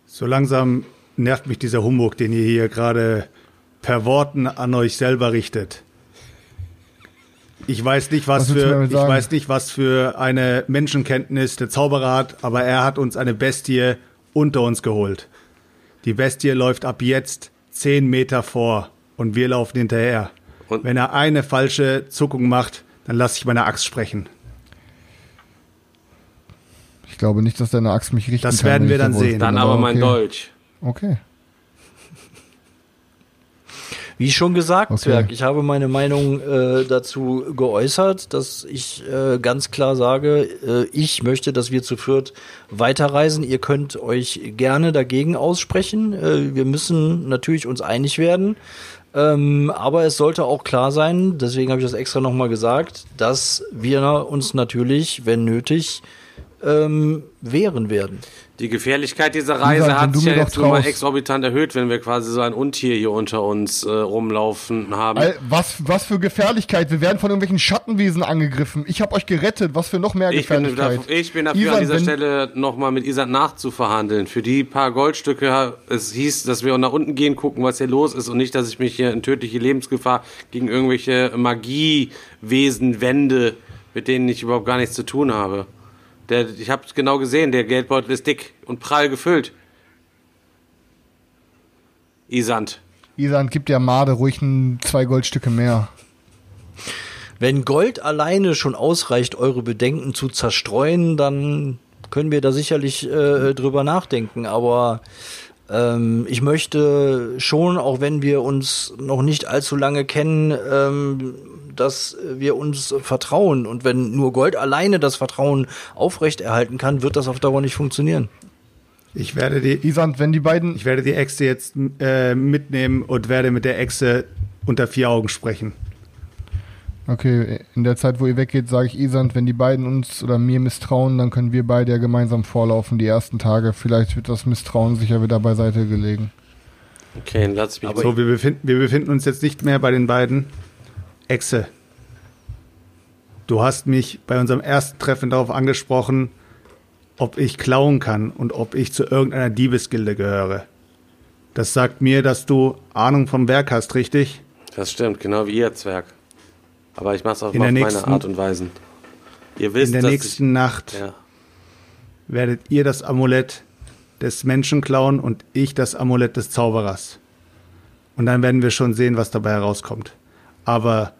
So langsam nervt mich dieser Humbug, den ihr hier gerade per Worten an euch selber richtet. Ich weiß nicht, was, Was für ich weiß nicht, was für eine Menschenkenntnis der Zauberer hat, aber er hat uns eine Bestie unter uns geholt. Die Bestie läuft ab jetzt zehn Meter vor und wir laufen hinterher. Und- Wenn er eine falsche Zuckung macht, dann lasse ich meine Axt sprechen. ich glaube nicht, dass deine Axt mich richten Das kann. werden wir dann sehen. Dann aber mein okay. Dolch. Okay. Wie schon gesagt, Okay. Zwerg, ich habe meine Meinung äh, dazu geäußert, dass ich äh, ganz klar sage, äh, ich möchte, dass wir zu viert weiterreisen. Ihr könnt euch gerne dagegen aussprechen. Äh, wir müssen natürlich uns einig werden. Ähm, aber es sollte auch klar sein, deswegen habe ich das extra nochmal gesagt, dass wir uns natürlich, wenn nötig, ähm, wehren werden. Die Gefährlichkeit dieser Reise wenn hat sich ja jetzt nochmal traust. exorbitant erhöht, wenn wir quasi so ein Untier hier unter uns äh, rumlaufen haben. Was, was für Gefährlichkeit. Wir werden von irgendwelchen Schattenwesen angegriffen. Ich habe euch gerettet. Was für noch mehr Ich bin, Gefährlichkeit. dafür, ich bin dafür Ivan, an dieser Stelle nochmal mit Isand nachzuverhandeln. Für die paar Goldstücke, es hieß, dass wir nach unten gehen, gucken, was hier los ist und nicht, dass ich mich hier in tödliche Lebensgefahr gegen irgendwelche Magiewesen wende, mit denen ich überhaupt gar nichts zu tun habe. Der, ich habe genau gesehen, der Geldbeutel ist dick und prall gefüllt. Isand. Isan, gib der Made ruhig ein, zwei Goldstücke mehr. Wenn Gold alleine schon ausreicht, eure Bedenken zu zerstreuen, dann können wir da sicherlich äh, drüber nachdenken. Aber ähm, ich möchte schon, auch wenn wir uns noch nicht allzu lange kennen, ähm, dass wir uns vertrauen. Und wenn nur Gold alleine das Vertrauen aufrechterhalten kann, wird das auf Dauer nicht funktionieren. Ich werde die, Isan, wenn die beiden, ich werde die Echse jetzt äh, mitnehmen und werde mit der Echse unter vier Augen sprechen. okay, in der Zeit, wo ihr weggeht, sage ich Isan, wenn die beiden uns oder mir misstrauen, dann können wir beide ja gemeinsam vorlaufen die ersten Tage. Vielleicht wird das Misstrauen sicher wieder beiseite gelegen. Okay, dann lass mich so, wir befinden, wir befinden uns jetzt nicht mehr bei den beiden. Echse, du hast mich bei unserem ersten Treffen darauf angesprochen, ob ich klauen kann und ob ich zu irgendeiner Diebesgilde gehöre. Das sagt mir, dass du Ahnung vom Werk hast, richtig? Das stimmt, genau wie ihr Zwerg. Aber ich mach's auf, In auf der meine nächsten- Art und Weise. Ihr wisst, In der nächsten Nacht ich, ja. werdet ihr das Amulett des Menschen klauen und ich das Amulett des Zauberers. Und dann werden wir schon sehen, was dabei herauskommt. Aber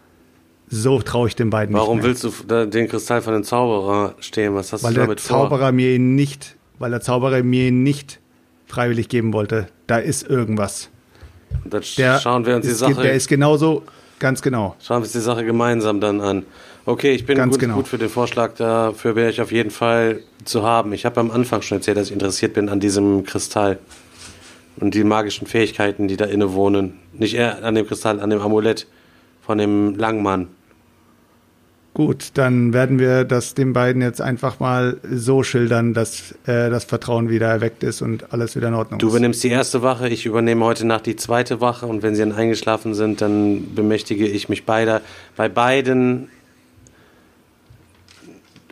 so traue ich den beiden Warum nicht mehr. willst du den Kristall von dem Zauberer stehlen? Was hast Weil du der damit vor? Zauberer mir ihn nicht, weil der Zauberer mir ihn nicht freiwillig geben wollte. Da ist irgendwas. Dann Der schauen wir uns die ist, Sache, Der ist genauso, ganz genau. schauen wir uns die Sache gemeinsam dann an. Okay, ich bin Ganz gut, genau. gut für den Vorschlag. Dafür wäre ich auf jeden Fall zu haben. Ich habe am Anfang schon erzählt, dass ich interessiert bin an diesem Kristall und die magischen Fähigkeiten, die da inne wohnen. Nicht eher an dem Kristall, an dem Amulett von dem Langmann. Gut, dann werden wir das den beiden jetzt einfach mal so schildern, dass äh, das Vertrauen wieder erweckt ist und alles wieder in Ordnung Du ist. übernimmst die erste Wache, ich übernehme heute Nacht die zweite Wache und wenn sie dann eingeschlafen sind, dann bemächtige ich mich beider. Bei beiden.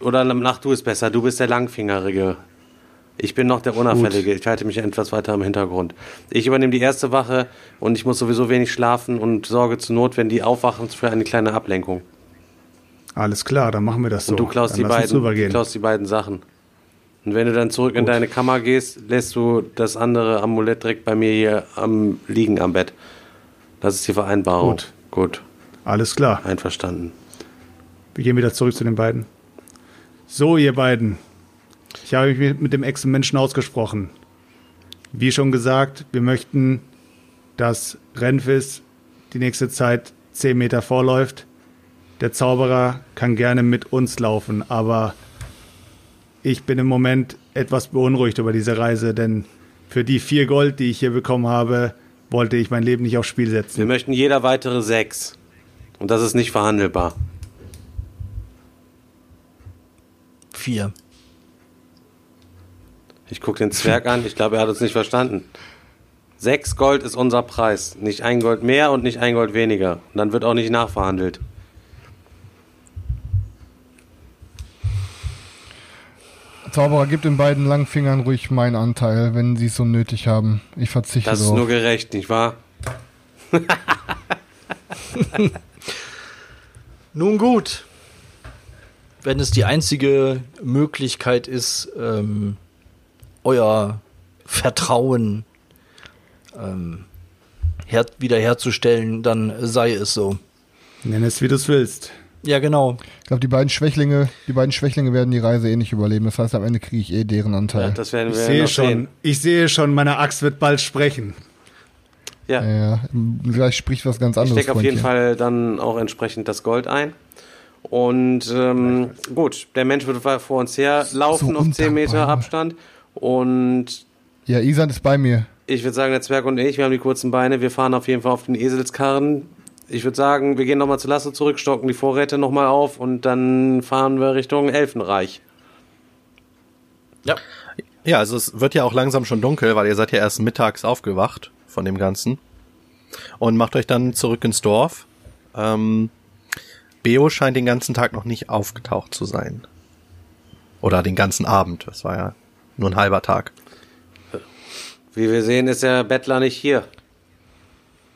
Oder mach du es besser, du bist der Langfingerige. Ich bin noch der Unauffällige, ich halte mich etwas weiter im Hintergrund. Ich übernehme die erste Wache und ich muss sowieso wenig schlafen und sorge zur Not, wenn die aufwachen, für eine kleine Ablenkung. Alles klar, dann machen wir das so. Und du klaust dann die, beiden, klaust die beiden Sachen. Und wenn du dann zurück in Gut. deine Kammer gehst, lässt du das andere Amulett direkt bei mir hier am, liegen am Bett. Das ist die Vereinbarung. Gut. Gut, Alles klar. einverstanden. Wir gehen wieder zurück zu den beiden. So, ihr beiden. Ich habe mich mit- dem Ex-Menschen ausgesprochen. Wie schon gesagt, wir möchten, dass Renfis die nächste Zeit 10 Meter vorläuft. Der Zauberer kann gerne mit uns laufen, aber ich bin im Moment etwas beunruhigt über diese Reise, denn für die vier Gold, die ich hier bekommen habe, wollte ich mein Leben nicht aufs Spiel setzen. Wir möchten jeder weitere sechs. Und das ist nicht verhandelbar. Vier. Ich gucke den Zwerg an, ich glaube, er hat uns nicht verstanden. Sechs Gold ist unser Preis. Nicht ein Gold mehr und nicht ein Gold weniger. Und dann wird auch nicht nachverhandelt. Zauberer, gib den beiden Langfingern ruhig meinen Anteil, wenn sie es so nötig haben. Ich verzichte Das ist drauf. nur gerecht, nicht wahr? Nun gut. Wenn es die einzige Möglichkeit ist, ähm, euer Vertrauen ähm, her wiederherzustellen, dann sei es so. Nenn es, wie du es willst. Ja, genau. Ich glaube, die beiden Schwächlinge, die beiden Schwächlinge werden die Reise eh nicht überleben. Das heißt, am Ende kriege ich eh deren Ja, Anteil. das werden Ich wir sehe noch schon, sehen. ich sehe schon, meine Axt wird bald sprechen. Ja. Ja, gleich spricht was ganz Ich anderes. stecke auf jeden. Fall dann auch entsprechend das Gold ein. Und ähm, gut, der Mensch wird vor uns her laufen So auf 10 Meter. Abstand. Und Ja, Isan ist bei mir. ich würde sagen, der Zwerg und ich, wir haben die kurzen Beine, wir fahren auf jeden Fall auf den Eselskarren. Ich würde sagen, wir gehen nochmal zu Lasso zurück, stocken die Vorräte nochmal auf und dann fahren wir Richtung Elfenreich. Ja. Ja, also es wird ja auch langsam schon dunkel, weil ihr seid ja erst mittags aufgewacht von dem Ganzen. Und macht euch dann zurück ins Dorf. Ähm, Beo scheint den ganzen Tag noch nicht aufgetaucht zu sein. Oder den ganzen Abend. Das war ja nur ein halber Tag. Wie wir sehen, ist der Bettler nicht hier.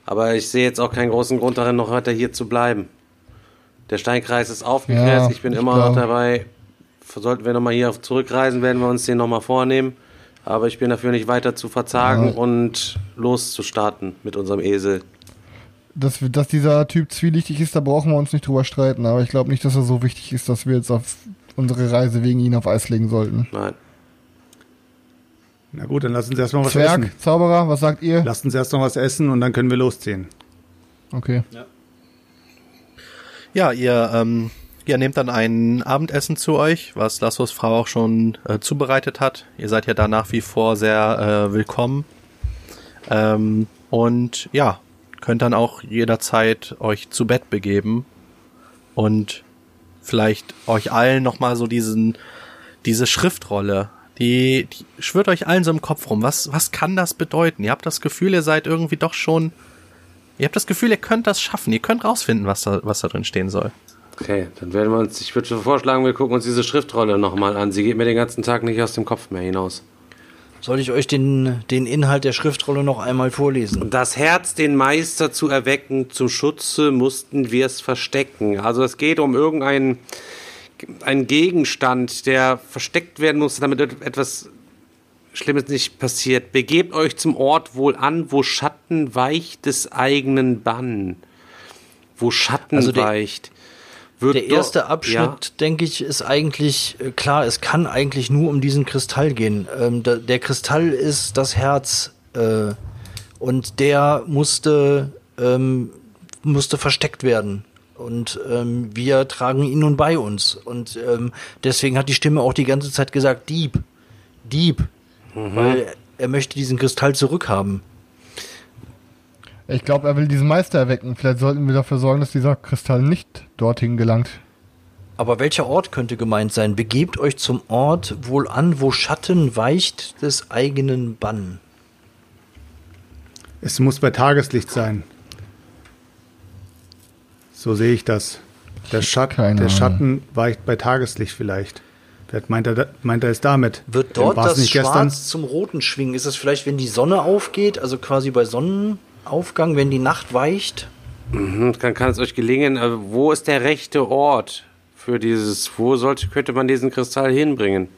Aber ich sehe jetzt auch keinen großen Grund darin, noch weiter hier zu bleiben. Der Steinkreis ist aufgegräst, Ja, ich bin ich immer noch glaub- dabei. Sollten wir nochmal hier zurückreisen, werden wir uns den nochmal vornehmen. Aber ich bin dafür nicht weiter zu verzagen Ja. und loszustarten mit unserem Esel. Dass, dass dieser Typ zwielichtig ist, da brauchen wir uns nicht drüber streiten. Aber ich glaube nicht, dass er so wichtig ist, dass wir jetzt auf unsere Reise wegen ihn auf Eis legen sollten. Nein. Na gut, dann lass uns erstmal was Zwerg, essen. Zauberer, was sagt ihr? Lasst uns erst noch was essen und dann können wir losziehen. Okay. Ja, ihr, ähm, ihr nehmt dann ein Abendessen zu euch, was Lassos Frau auch schon äh, zubereitet hat. Ihr seid ja da nach wie vor sehr äh, willkommen. Ähm, und ja, könnt dann auch jederzeit euch zu Bett begeben und vielleicht euch allen nochmal so diesen, diese Schriftrolle, die, die schwirrt euch allen so im Kopf rum. Was, was kann das bedeuten? Ihr habt das Gefühl, ihr seid irgendwie doch schon Ihr habt das Gefühl, ihr könnt das schaffen. Ihr könnt rausfinden, was da, was da drin stehen soll. Okay, dann werden wir uns, ich würde schon vorschlagen, wir gucken uns diese Schriftrolle nochmal an. Sie geht mir den ganzen Tag nicht aus dem Kopf mehr hinaus. Soll ich euch den, den Inhalt der Schriftrolle noch einmal vorlesen? Das Herz, den Meister zu erwecken, zum Schutze mussten wir es verstecken. Also es geht um irgendeinen einen Gegenstand, der versteckt werden muss, damit etwas Schlimmes nicht passiert. Begebt euch zum Ort wohl an, wo Schatten weicht des eigenen Bann. Wo Schatten Also der- weicht. Wird Der erste Abschnitt, denke ich, ist eigentlich äh, klar, es kann eigentlich nur um diesen Kristall gehen. Ähm, da, der Kristall ist das Herz äh, und der musste, ähm, musste versteckt werden. Und ähm, wir tragen ihn nun bei uns. Und ähm, deswegen hat die Stimme auch die ganze Zeit gesagt, Dieb, Dieb. Weil er möchte diesen Kristall zurückhaben. Ich glaube, er will diesen Meister erwecken. Vielleicht sollten wir dafür sorgen, dass dieser Kristall nicht dorthin gelangt. Aber welcher Ort könnte gemeint sein? Begebt euch zum Ort wohl an, wo Schatten weicht des eigenen Bann. Es muss bei Tageslicht sein. So sehe ich das. Der, Schat Keine der. Schatten weicht bei Tageslicht vielleicht. Vielleicht meint er, meint er es damit. Wird dort War es das nicht Schwarz gestern? zum Roten schwingen? Ist es vielleicht, wenn die Sonne aufgeht, also quasi bei Sonnenaufgang, wenn die Nacht weicht? Mhm, Dann kann es euch gelingen. äh, Wo ist der rechte Ort für dieses? Wo sollte, könnte man diesen Kristall hinbringen?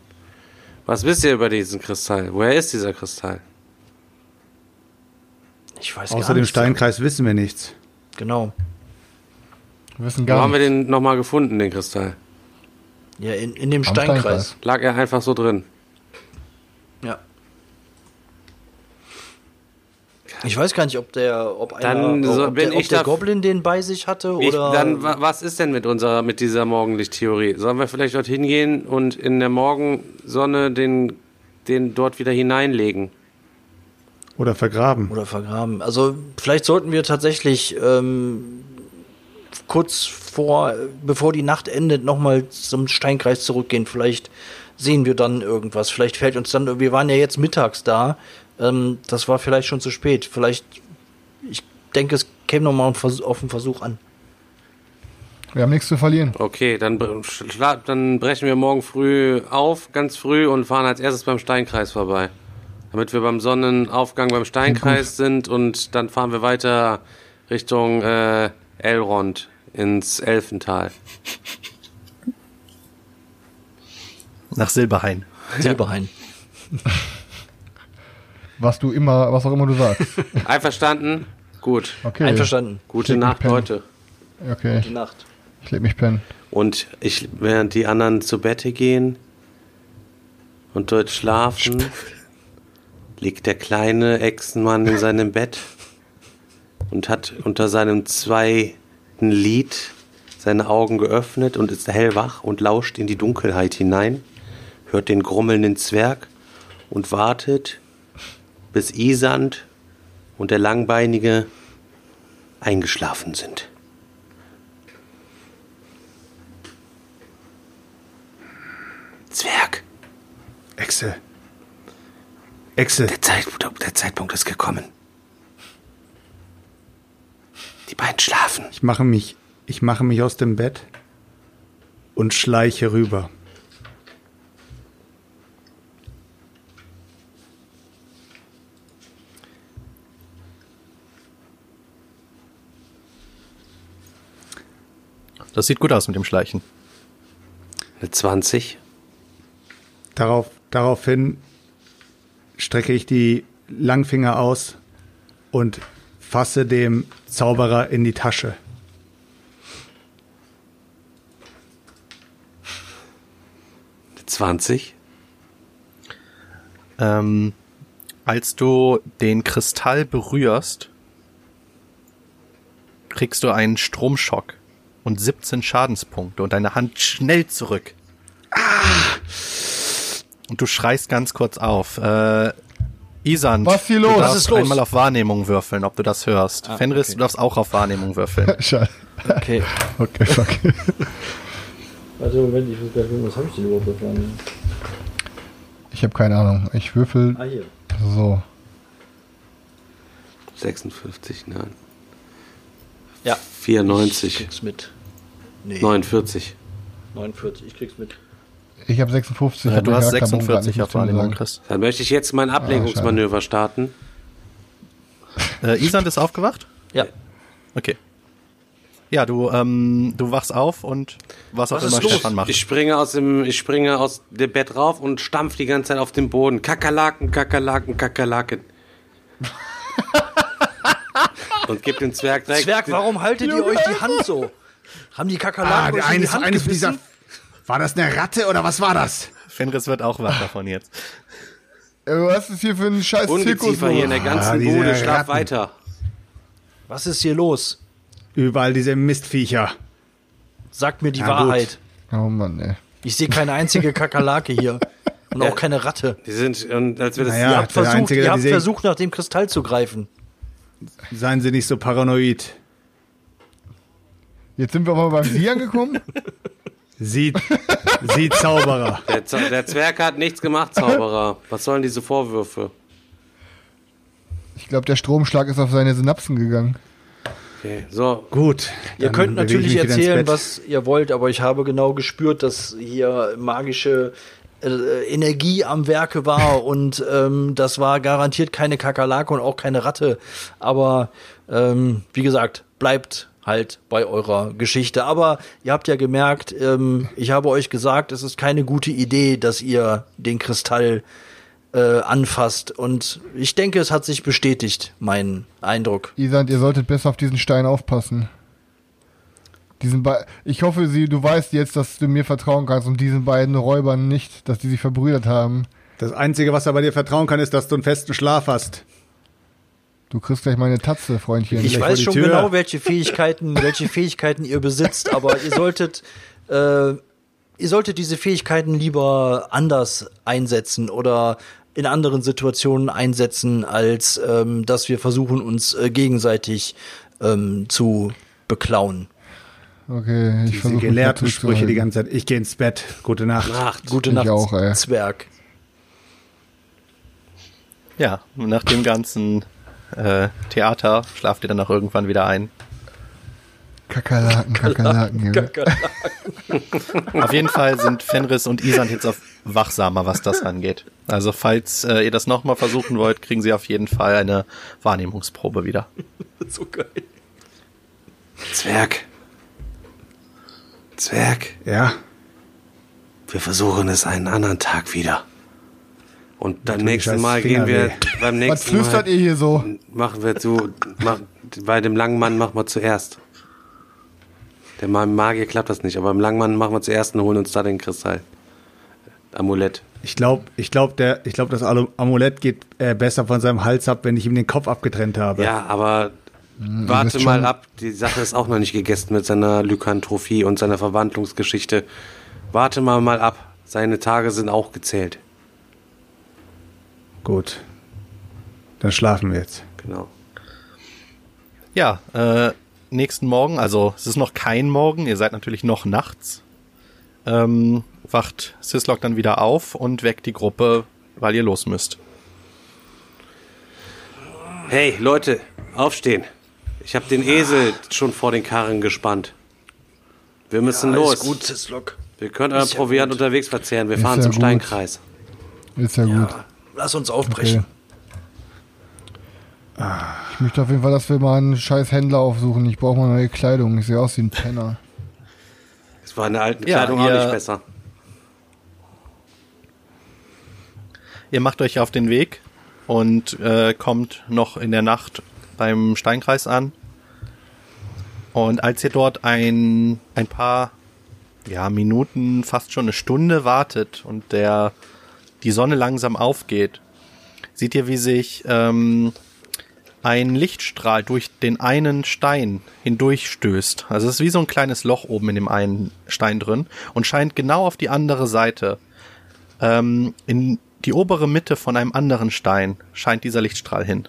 Was wisst ihr über diesen Kristall? Woher ist dieser Kristall? Ich weiß Außer gar dem. Steinkreis wissen wir nichts. Genau. Wir wissen Wo gar haben wir den nochmal gefunden, den Kristall? Ja, in, in dem Steinkreis. Steinkreis. Lag er einfach so drin? Ja. Ich weiß gar nicht, ob der, ob einer, Dann so ob bin der, ob ich der da- Goblin den bei sich hatte Ich, oder. dann, wa- was ist denn mit unserer, mit dieser Morgenlichttheorie? Sollen wir vielleicht dorthin gehen und in der Morgensonne den, den dort wieder hineinlegen? Oder vergraben. oder vergraben. Also vielleicht sollten wir tatsächlich ähm, kurz vor, bevor die Nacht endet, nochmal zum Steinkreis zurückgehen. Vielleicht sehen wir dann irgendwas. Vielleicht fällt uns dann, wir waren ja jetzt mittags da. Ähm, das war vielleicht schon zu spät. Vielleicht, ich denke, es käme nochmal auf den Versuch an. Wir haben nichts zu verlieren. Okay, dann, dann brechen wir morgen früh auf, ganz früh, und fahren als erstes beim Steinkreis vorbei. Damit wir beim Sonnenaufgang beim Steinkreis sind und dann fahren wir weiter Richtung äh, Elrond ins Elfental. Nach Silberhain. Silberhain. Was du immer, was auch immer du sagst. Einverstanden? Gut. Okay. Einverstanden. Gute Nacht. Leute. Okay, Gute Nacht. ich leg mich pennen. Und ich, während die anderen zu Bette gehen und dort schlafen, liegt der kleine Echsenmann in seinem Bett und hat unter seinem zweiten Lied seine Augen geöffnet und ist hellwach und lauscht in die Dunkelheit hinein, hört den grummelnden Zwerg und wartet, bis Isand und der Langbeinige eingeschlafen sind. Zwerg, Echse. Echse. der Zeitpunkt, der Zeitpunkt ist gekommen. Die beiden schlafen. Ich mache mich, ich mache mich aus dem Bett und schleiche rüber. Das sieht gut aus mit dem Schleichen. Eine 20. Darauf, daraufhin strecke ich die Langfinger aus und fasse dem Zauberer in die Tasche. 20. Ähm, als du den Kristall berührst, kriegst du einen Stromschock und 17 Schadenspunkte und deine Hand schnell zurück. Und du schreist ganz kurz auf. Äh, Isan, Was ist hier du los? darfst Was ist los? einmal auf Wahrnehmung würfeln, ob du das hörst. Fenris, okay. du darfst auch auf Wahrnehmung würfeln. Schade. Okay. Okay, fuck. Warte, Moment, ich muss gleich gucken, was habe ich denn überhaupt davon? Ich habe keine Ahnung. Ich würfel Ah, hier. so. 56, nein. Ja. 94. Ich krieg's mit. Nee, 49. 49, ich krieg's mit. Ich habe 56. Ja, du hast hab keinen Bogen grad 46 nicht auf Wahrnehmung. Chris. Dann möchte ich jetzt mein Ablenkungsmanöver starten. Äh, Isan ist aufgewacht? Ja. Okay. Ja, du, ähm, du wachst auf und was auch Was immer ist los? Stefan macht. Ich springe aus dem, ich springe aus dem Bett rauf und stampf die ganze Zeit auf den Boden. Kakerlaken, Kakerlaken, Kakerlaken. und gib dem Zwerg direkt. Zwerg, warum haltet ihr euch die Hand so? Haben die Ah, Kakerlaken euch in die Hand eines gebissen? dieser. War das eine Ratte oder was war das? Fenris wird auch wach davon jetzt. Äh, Was ist hier für ein scheiß Zirkus? Hier in der ganzen Ah, Bude, schlaf Ratten. weiter. Was ist hier los? Überall diese Mistviecher. Sagt mir die Ja, Wahrheit. Oh Mann, ey. Ich sehe keine einzige Kakerlake hier. Und auch keine Ratte. Die sind, und als wir das, Naja. ihr habt versucht, Einzige, ihr habt versucht, nach dem Kristall zu greifen. Seien Sie nicht so paranoid. Jetzt sind wir aber beim Sie angekommen. Sie, Sie Zauberer. der, Z- der Zwerg hat nichts gemacht, Zauberer. Was sollen diese Vorwürfe? Ich glaube, der Stromschlag ist auf seine Synapsen gegangen. Okay, so. Gut. Ihr könnt natürlich erzählen, was ihr wollt, aber ich habe genau gespürt, dass hier magische äh, Energie am Werke war und ähm, das war garantiert keine Kakerlake und auch keine Ratte. Aber ähm, wie gesagt, bleibt halt bei eurer Geschichte. Aber ihr habt ja gemerkt, ähm, ich habe euch gesagt, es ist keine gute Idee, dass ihr den Kristall äh, anfasst. Und ich denke, es hat sich bestätigt, mein Eindruck. Isand, ihr solltet besser auf diesen Stein aufpassen. Diesen Be ich hoffe, sie, du weißt jetzt, dass du mir vertrauen kannst und diesen beiden Räubern nicht, dass die sich verbrüdert haben. Das Einzige, was er bei dir vertrauen kann, ist, dass du einen festen Schlaf hast. Du kriegst gleich meine Tatze, Freundchen. Ich weiß schon Tür. genau, welche Fähigkeiten, welche Fähigkeiten ihr besitzt, aber ihr solltet, äh, ihr solltet diese Fähigkeiten lieber anders einsetzen oder in anderen Situationen einsetzen, als ähm, dass wir versuchen, uns äh, gegenseitig ähm, zu beklauen. Okay, ich Diese versuche gelehrten Sprüche die ganze Zeit. Ich gehe ins Bett. Gute Nacht. Nacht. Gute Ich Nacht, auch. Zwerg. Ja, und nach dem ganzen äh, Theater schlaft ihr dann auch irgendwann wieder ein. Kakerlaken, Kakerlaken. Junge. Auf jeden Fall sind Fenris und Isan jetzt auf wachsamer, was das angeht. Also falls äh, ihr das nochmal versuchen wollt, kriegen sie auf jeden Fall eine Wahrnehmungsprobe wieder. So geil. Zwerg. Zwerg. Ja. Wir versuchen es einen anderen Tag wieder. Und beim nächsten scheiß Mal gehen wir, beim Was nächsten flüstert Mal ihr hier so? machen wir zu, mach, bei dem langen Mann machen wir zuerst. Der Ma- Magier klappt das nicht, aber beim langen Mann machen wir zuerst und holen uns da den Kristall. Amulett. Ich glaube, ich glaub, der, ich glaub, das Amulett geht äh, besser von seinem Hals ab, wenn ich ihm den Kopf abgetrennt habe. Ja, aber Warte wisst mal ab, die Sache ist auch noch nicht gegessen mit seiner Lykantrophie und seiner Verwandlungsgeschichte. Warte mal mal ab, seine Tage sind auch gezählt. Gut. Dann schlafen wir jetzt. Genau. Ja, äh, nächsten Morgen, also es ist noch kein Morgen, ihr seid natürlich noch nachts, ähm, wacht Sislok dann wieder auf und weckt die Gruppe, weil ihr los müsst. Hey, Leute, aufstehen. Ich habe den Esel schon vor den Karren gespannt. Wir müssen Alles los. gut, Sislok. Wir können ja Proviant gut. unterwegs verzehren. Wir Ist fahren ja zum gut. Steinkreis. Ist ja gut. Lass uns aufbrechen. Ich möchte auf jeden Fall, dass wir mal einen scheiß Händler aufsuchen. Ich brauche mal neue Kleidung. Ich sehe aus wie ein Penner. Es war in der alten Ja, Kleidung auch ihr- nicht besser. Ihr macht euch auf den Weg und äh, kommt noch in der Nacht beim Steinkreis an. Und als ihr dort ein, ein paar ja, Minuten, fast schon eine Stunde wartet und der die Sonne langsam aufgeht, seht ihr, wie sich ähm, ein Lichtstrahl durch den einen Stein hindurchstößt. Also es ist wie so ein kleines Loch oben in dem einen Stein drin und scheint genau auf die andere Seite ähm, in die obere Mitte von einem anderen Stein scheint dieser Lichtstrahl hin.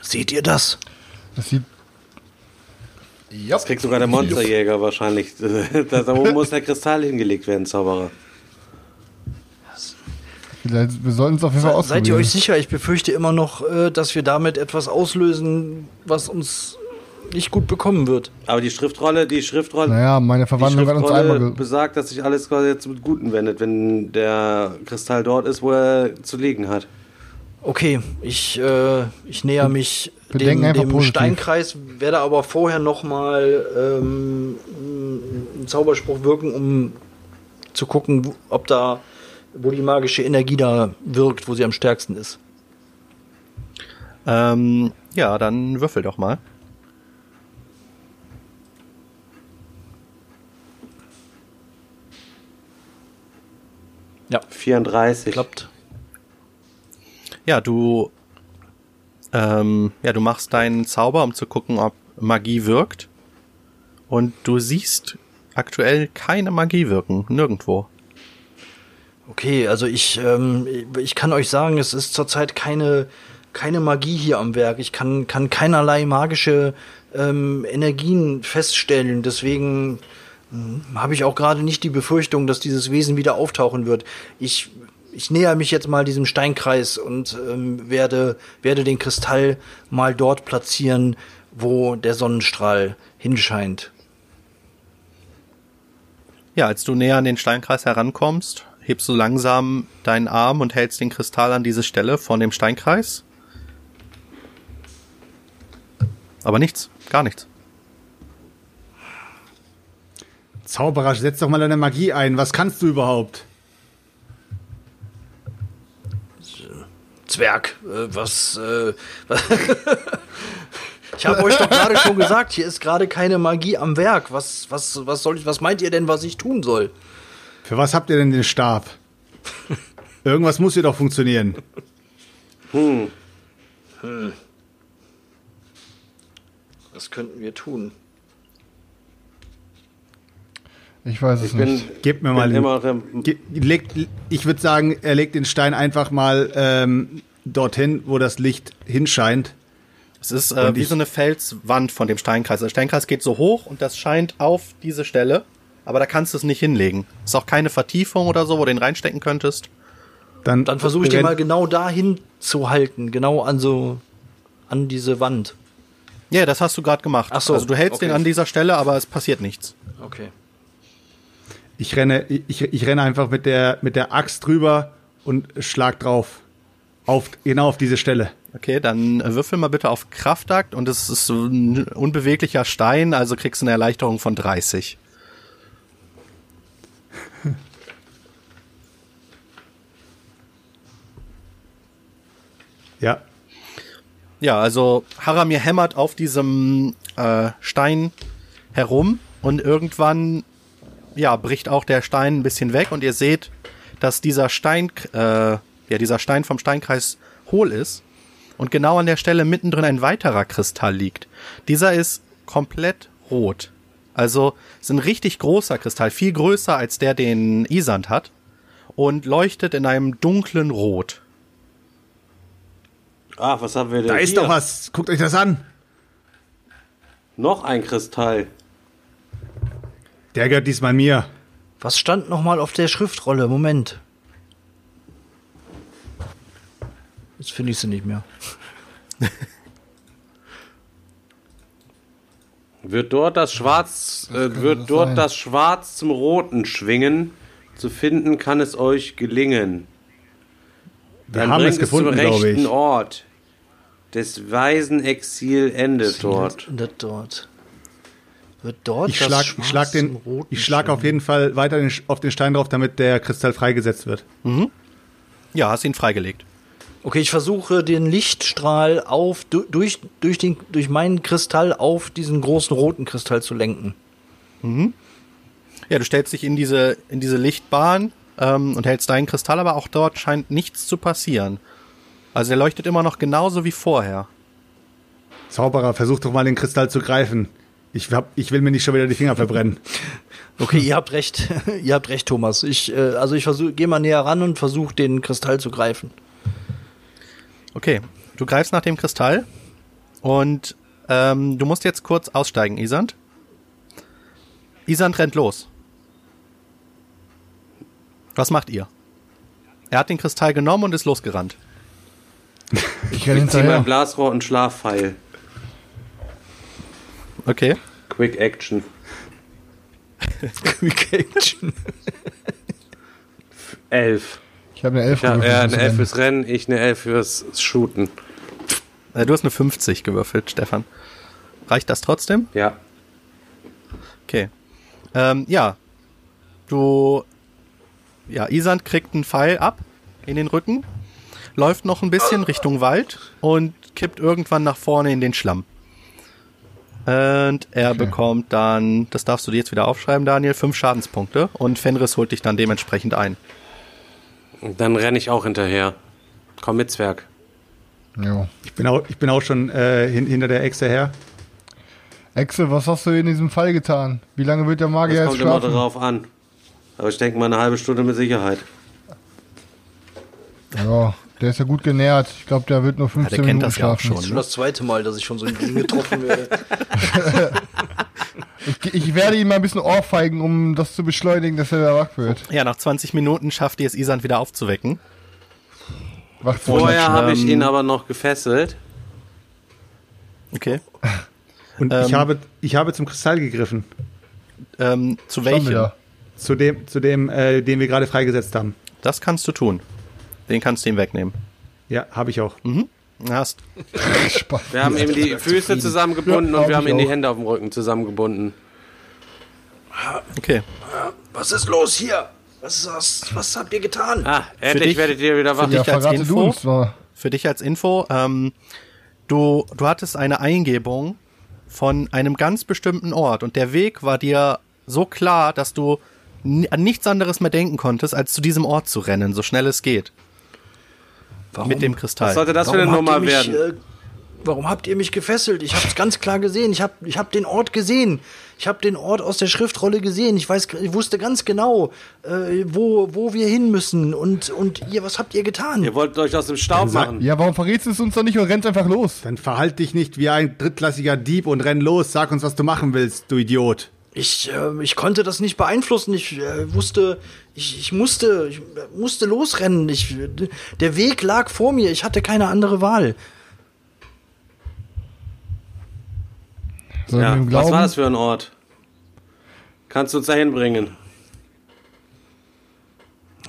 Seht ihr das? Das sieht. Das kriegt sogar der Monsterjäger wahrscheinlich. da da oben muss der Kristall hingelegt werden, Zauberer. Vielleicht, wir sollten es auf jeden Fall ausprobieren. seid ihr euch sicher? Ich befürchte immer noch, äh, dass wir damit etwas auslösen, was uns nicht gut bekommen wird. Aber die Schriftrolle, die Schriftrolle, Naja, meine die Verwandlung hat uns einmal. Besagt, dass sich alles quasi jetzt mit Guten wendet, wenn der Kristall dort ist, wo er zu liegen hat. Okay, ich, äh, ich näher mich Wir dem, dem positiv. Steinkreis, werde aber vorher noch mal ähm, einen Zauberspruch wirken, um zu gucken, ob da, wo die magische Energie da wirkt, wo sie am stärksten ist. Ähm, ja, dann würfel doch mal. Ja, 34. klappt. Ja, du, ähm, ja, du machst deinen Zauber, um zu gucken, ob Magie wirkt. Und du siehst aktuell keine Magie wirken, nirgendwo. Okay, also ich, ähm, ich kann euch sagen, es ist zurzeit keine, keine Magie hier am Werk. Ich kann, kann keinerlei magische ähm, Energien feststellen. Deswegen hm, habe ich auch gerade nicht die Befürchtung, dass dieses Wesen wieder auftauchen wird. Ich, ich näher mich jetzt mal diesem Steinkreis und ähm, werde, werde den Kristall mal dort platzieren, wo der Sonnenstrahl hinscheint. Ja, als du näher an den Steinkreis herankommst, hebst du langsam deinen Arm und hältst den Kristall an diese Stelle von dem Steinkreis. Aber nichts, gar nichts. Zauberer, setz doch mal deine Magie ein. Was kannst du überhaupt? Zwerg, äh, was, äh, was Ich habe euch doch gerade schon gesagt, hier ist gerade keine Magie am Werk. Was, was, was soll ich, was meint ihr denn, was ich tun soll? Für was habt ihr denn den Stab? Irgendwas muss hier doch funktionieren. Was könnten wir tun? Ich weiß es Ich bin, nicht. Gebt mir mal. im, Ge legt, ich würde sagen, er legt den Stein einfach mal ähm, dorthin, wo das Licht hinscheint. Es ist äh, wie ich- so eine Felswand von dem Steinkreis. Der Steinkreis geht so hoch und das scheint auf diese Stelle, aber da kannst du es nicht hinlegen. Ist auch keine Vertiefung oder so, wo du den reinstecken könntest. Dann, Dann versuche ich den mal genau dahin zu halten, genau an so, an diese Wand. Ja, das hast du gerade gemacht. Ach so, also du hältst okay. den an dieser Stelle, aber es passiert nichts. Okay. Ich renne, ich, ich renne einfach mit der, mit der Axt drüber und schlag drauf. Auf, genau auf diese Stelle. Okay, dann würfel mal bitte auf Kraftakt und es ist ein unbeweglicher Stein, also kriegst du eine Erleichterung von 30. Ja. Ja, also Haramir hämmert auf diesem äh, Stein herum und irgendwann ja bricht auch der Stein ein bisschen weg und ihr seht, dass dieser Stein äh, ja dieser Stein vom Steinkreis hohl ist und genau an der Stelle mittendrin ein weiterer Kristall liegt. Dieser ist komplett rot. Also ist ein richtig großer Kristall, viel größer als der, den Isand hat und leuchtet in einem dunklen Rot. Ah, was haben wir denn Da ist hier? doch was. Guckt euch das an. Noch ein Kristall. Der gehört diesmal mir. Was stand noch mal auf der Schriftrolle? Moment. Jetzt finde ich sie nicht mehr. Wird dort das Schwarz, äh, wird das dort sein? das Schwarz zum Roten schwingen? Zu finden kann es euch gelingen. Wir Dann haben bringt es gefunden, zum glaube rechten ich. Ort. Des weisen Exil endet dort. Das dort. Wird dort Ich schlag, ich schlag, den, Roten ich schlag auf jeden Fall weiter den, auf den Stein drauf, damit der Kristall freigesetzt wird. Ja, hast ihn freigelegt. Okay, ich versuche den Lichtstrahl auf du- durch durch den durch meinen Kristall auf diesen großen roten Kristall zu lenken. Ja, du stellst dich in diese, in diese Lichtbahn ähm, und hältst deinen Kristall, aber auch dort scheint nichts zu passieren. Also er leuchtet immer noch genauso wie vorher. Zauberer, versuch doch mal den Kristall zu greifen. Ich, hab, ich will mir nicht schon wieder die Finger verbrennen. Okay, ihr habt recht. ihr habt recht, Thomas. Ich äh, also ich versuche gehe mal näher ran und versuche den Kristall zu greifen. Okay, du greifst nach dem Kristall und ähm, du musst jetzt kurz aussteigen, Isand. Isand rennt los. Was macht ihr? Er hat den Kristall genommen und ist losgerannt. Ich Ich zieh mein. Blasrohr und Schlafpfeil. Okay. Quick Action. Quick Action. Elf. Ich habe eine Elf Ja, gewürfelt, er eine Elf fürs Rennen, ich eine Elf fürs Shooten. Äh, du hast eine 50 gewürfelt, Stefan. Reicht das trotzdem? Ja. Okay. Ähm, ja. Du. Ja, Isand kriegt einen Pfeil ab in den Rücken, läuft noch ein bisschen Richtung Wald und kippt irgendwann nach vorne in den Schlamm. Und er bekommt dann, das darfst du dir jetzt wieder aufschreiben, Daniel, fünf Schadenspunkte und Fenris holt dich dann dementsprechend ein. Und dann renne ich auch hinterher. Komm mit, Zwerg. Jo. Ich bin auch, ich bin auch schon äh, hin, hinter der Echse her. Exe, was hast du in diesem Fall getan? Wie lange wird der Magier Das jetzt kommt immer schlafen? darauf an. Aber ich denke mal eine halbe Stunde mit Sicherheit. Ja, der ist ja gut genährt. Ich glaube, der wird nur 15 der kennt Minuten das ja auch schlafen. schon. Das ist schon das zweite Mal, dass ich schon so in ihn getroffen werde. Ich, ich werde ihn mal ein bisschen ohrfeigen, um das zu beschleunigen, dass er wieder wach wird. Ja, nach 20 Minuten schafft ihr es, Isand wieder aufzuwecken. Wach Vorher habe ich ähm, ihn aber noch gefesselt. Okay. Und Ähm. ich, habe, ich habe zum Kristall gegriffen. Ähm, zu welchem? Zu dem, zu dem äh, den wir gerade freigesetzt haben. Das kannst du tun. Den kannst du ihm wegnehmen. Ja, habe ich auch. Hast. Spaß. Wir haben ihm die Füße zusammengebunden Ja, und wir hab haben ihm die. Hände auf dem Rücken zusammengebunden. Okay. Was ist los hier? Was das? Was habt ihr getan? Ah, endlich dich- werdet ihr wieder wach. dich Ja, als Info? du. Für dich als Info, ähm, du, du hattest eine Eingebung von einem ganz bestimmten Ort und der Weg war dir so klar, dass du an nichts anderes mehr denken konntest, als zu diesem Ort zu rennen, so schnell es geht. Warum? Mit dem Kristall. Was sollte das für eine Warum Nummer mich, werden? Äh, warum habt ihr mich gefesselt? Ich hab's ganz klar gesehen. Ich hab, ich hab den Ort gesehen. Ich hab den Ort aus der Schriftrolle gesehen. Ich weiß, ich wusste ganz genau, äh, wo, wo wir hin müssen. Und, und ihr, was habt ihr getan? Ihr wollt euch aus dem Staub sag- machen. Ja, warum verrätst du es uns doch nicht und rennst einfach los? Dann verhalt dich nicht wie ein drittklassiger Dieb und renn los. Sag uns, was du machen willst, du Idiot. Ich, äh, ich konnte das nicht beeinflussen. Ich äh, wusste, ich, ich musste, ich musste losrennen. Ich, der Weg lag vor mir. Ich hatte keine andere Wahl. Ja, ihm was war das für ein Ort? Kannst du uns dahin bringen?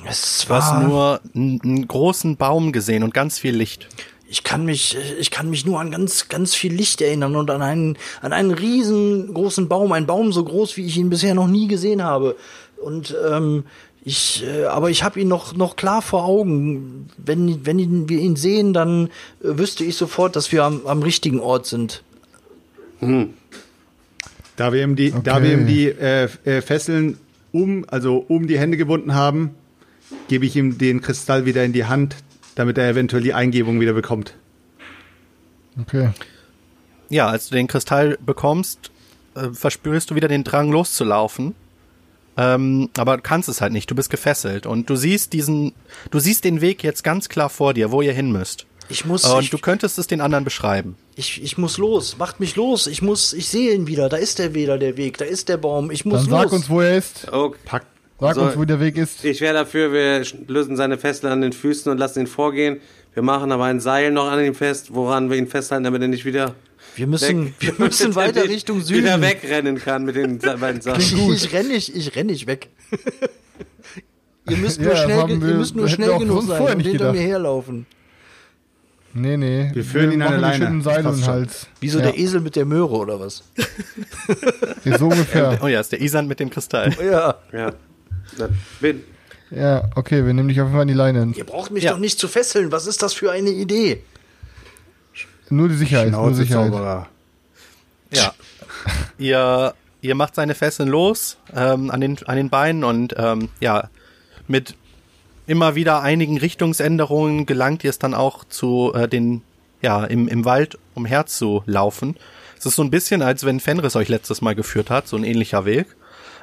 Es Du hast war nur einen, einen großen Baum gesehen und ganz viel Licht. Ich kann mich, ich kann mich nur an ganz, ganz viel Licht erinnern und an einen, an einen riesengroßen Baum, einen Baum so groß, wie ich ihn bisher noch nie gesehen habe. Und ähm, ich, äh, aber ich habe ihn noch, noch klar vor Augen. Wenn, wenn ihn, wir ihn sehen, dann äh, wüsste ich sofort, dass wir am, am richtigen Ort sind. Da wir ihm die, da Okay. wir ihm die äh, äh, Fesseln um, also um die Hände gebunden haben, gebe ich ihm den Kristall wieder in die Hand, damit er eventuell die Eingebung wieder bekommt. Okay. Ja, als du den Kristall bekommst, äh, verspürst du wieder den Drang loszulaufen. Ähm, aber kannst es halt nicht, du bist gefesselt und du siehst diesen, du siehst den Weg jetzt ganz klar vor dir, wo ihr hin müsst. Ich muss, Und ich, du könntest es den anderen beschreiben. ich, ich muss los. Macht mich los. Ich muss, ich sehe ihn wieder. Da ist der wieder, der Weg. Da ist der Baum. Ich muss Dann los. sag uns, wo er ist. Okay. Pack. Sag So. uns, wo der Weg ist. Ich wäre dafür, wir lösen seine Fesseln an den Füßen und lassen ihn vorgehen. Wir machen aber ein Seil noch an ihm fest, woran wir ihn festhalten, damit er nicht wieder wir müssen, weg, wir müssen er weiter nicht Richtung Süden. wieder wegrennen kann mit den beiden Sachen. Ich, ich renn nicht, ich renn nicht weg. ihr müsst nur Ja, schnell, wir- ihr müsst nur wir schnell genug sein und hinter mir gedacht. herlaufen. Nee, nee. Wir führen ihn an der Leine. schönen Seile Das um Hals. Wie so ja. der Esel mit der Möhre oder was? So ungefähr. Oh ja, ist der Isan mit dem Kristall. Ja. Ja. Da bin, Ja, okay, wir nehmen dich auf jeden Fall an die Leine. Ihr braucht mich Ja. doch nicht zu fesseln. Was ist das für eine Idee? Nur die Sicherheit, nur Sicherheit. Zauberer. Ja. ihr, ihr macht seine Fesseln los ähm, an, den, an den Beinen und ähm, ja, mit immer wieder einigen Richtungsänderungen gelangt ihr es dann auch zu äh, den, ja, im, im Wald umherzulaufen. Es ist so ein bisschen, als wenn Fenris euch letztes Mal geführt hat, so ein ähnlicher Weg.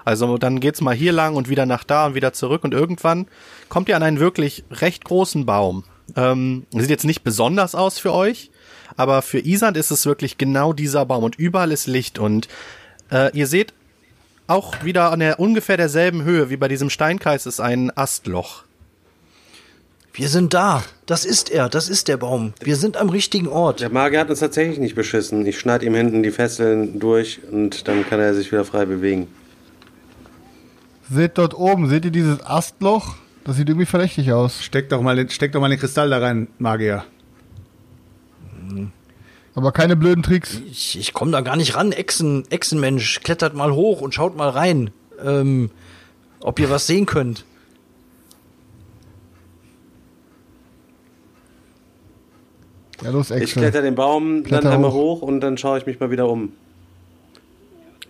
Also dann geht's mal hier lang und wieder nach da und wieder zurück und irgendwann kommt ihr an einen wirklich recht großen Baum. Ähm, sieht jetzt nicht besonders aus für euch, aber für Isand ist es wirklich genau dieser Baum und überall ist Licht und äh, ihr seht auch wieder an der ungefähr derselben Höhe wie bei diesem Steinkreis ist ein Astloch. Wir sind da. Das ist er. Das ist der Baum. Wir sind am richtigen Ort. der Magier hat uns tatsächlich nicht beschissen. Ich schneide ihm hinten die Fesseln durch und dann kann er sich wieder frei bewegen. Seht dort oben, seht ihr dieses Astloch? Das sieht irgendwie verdächtig aus. Steck doch mal, den- steck doch mal den Kristall da rein, Magier. Aber keine blöden Tricks. Ich, ich komme da gar nicht ran. Echsen, Echsenmensch, klettert mal hoch und schaut mal rein. Ähm, ob ihr was sehen könnt. Ja, los, Ich Excel. kletter den Baum Kletter dann einmal hoch. hoch und dann schaue ich mich mal wieder um.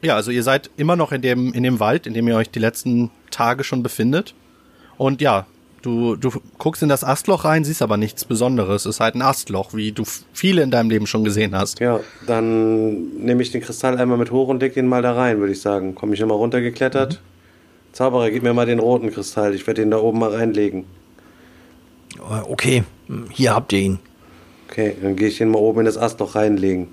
Ja, also ihr seid immer noch in dem, in dem Wald, in dem ihr euch die letzten Tage schon befindet. Und ja, du, du guckst in das Astloch rein, siehst aber nichts Besonderes. Es ist halt ein Astloch, wie du viele in deinem Leben schon gesehen hast. Ja, dann nehme ich den Kristall einmal mit hoch und leg den mal da rein, würde ich sagen. Komme ich immer runtergeklettert. Zauberer, gib mir mal den roten Kristall. Ich werde den da oben mal reinlegen. Äh, Okay, hm, hier habt ihr ihn. Okay, dann gehe ich den mal oben in das Astloch reinlegen.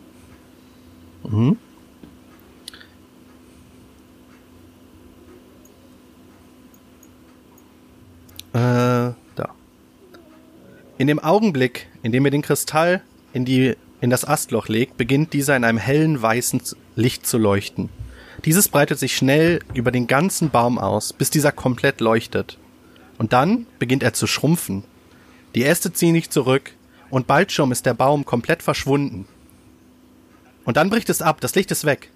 Äh, da. In dem Augenblick, in dem ihr den Kristall in die, in das Astloch legt, beginnt dieser in einem hellen weißen Licht zu leuchten. Dieses breitet sich schnell über den ganzen Baum aus, bis dieser komplett leuchtet. Und dann beginnt er zu schrumpfen. Die Äste ziehen sich zurück und bald schon ist der Baum komplett verschwunden. Und dann bricht es ab, das Licht ist weg.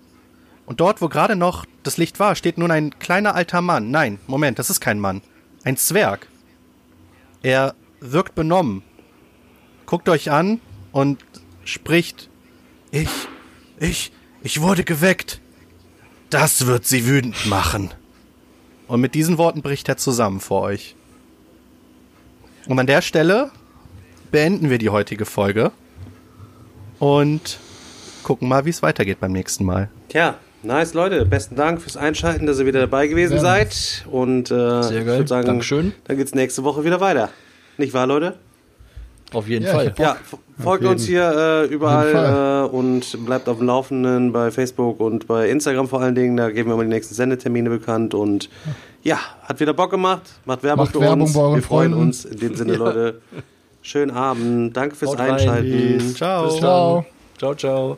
Und dort, wo gerade noch das Licht war, steht nun ein kleiner alter Mann. Nein, Moment, das ist kein Mann. Ein Zwerg. Er wirkt benommen, guckt euch an und spricht. Ich, ich, ich wurde geweckt. Das wird sie wütend machen. Und mit diesen Worten bricht er zusammen vor euch. Und an der Stelle beenden wir die heutige Folge und gucken mal, wie es weitergeht beim nächsten Mal. Tja, nice Leute. Besten Dank fürs Einschalten, dass ihr wieder dabei gewesen Gerne. seid. Und äh, Sehr ich geil. würd sagen, Dankeschön. Dann geht's nächste Woche wieder weiter. Nicht wahr, Leute? Auf jeden Ja, Fall. ich. Ja, folgt jeden- uns hier äh, überall äh, und bleibt auf dem Laufenden bei Facebook und bei Instagram vor allen Dingen. Da geben wir mal die nächsten Sendetermine bekannt. Und ja, hat wieder Bock gemacht. Macht Werbung Macht für Werbung uns. bei euren wir freuen Freunden. uns. In dem Sinne, Leute. Schönen Abend. Danke fürs Haut rein. Einschalten. Ciao. Bis Ciao. Ciao, ciao.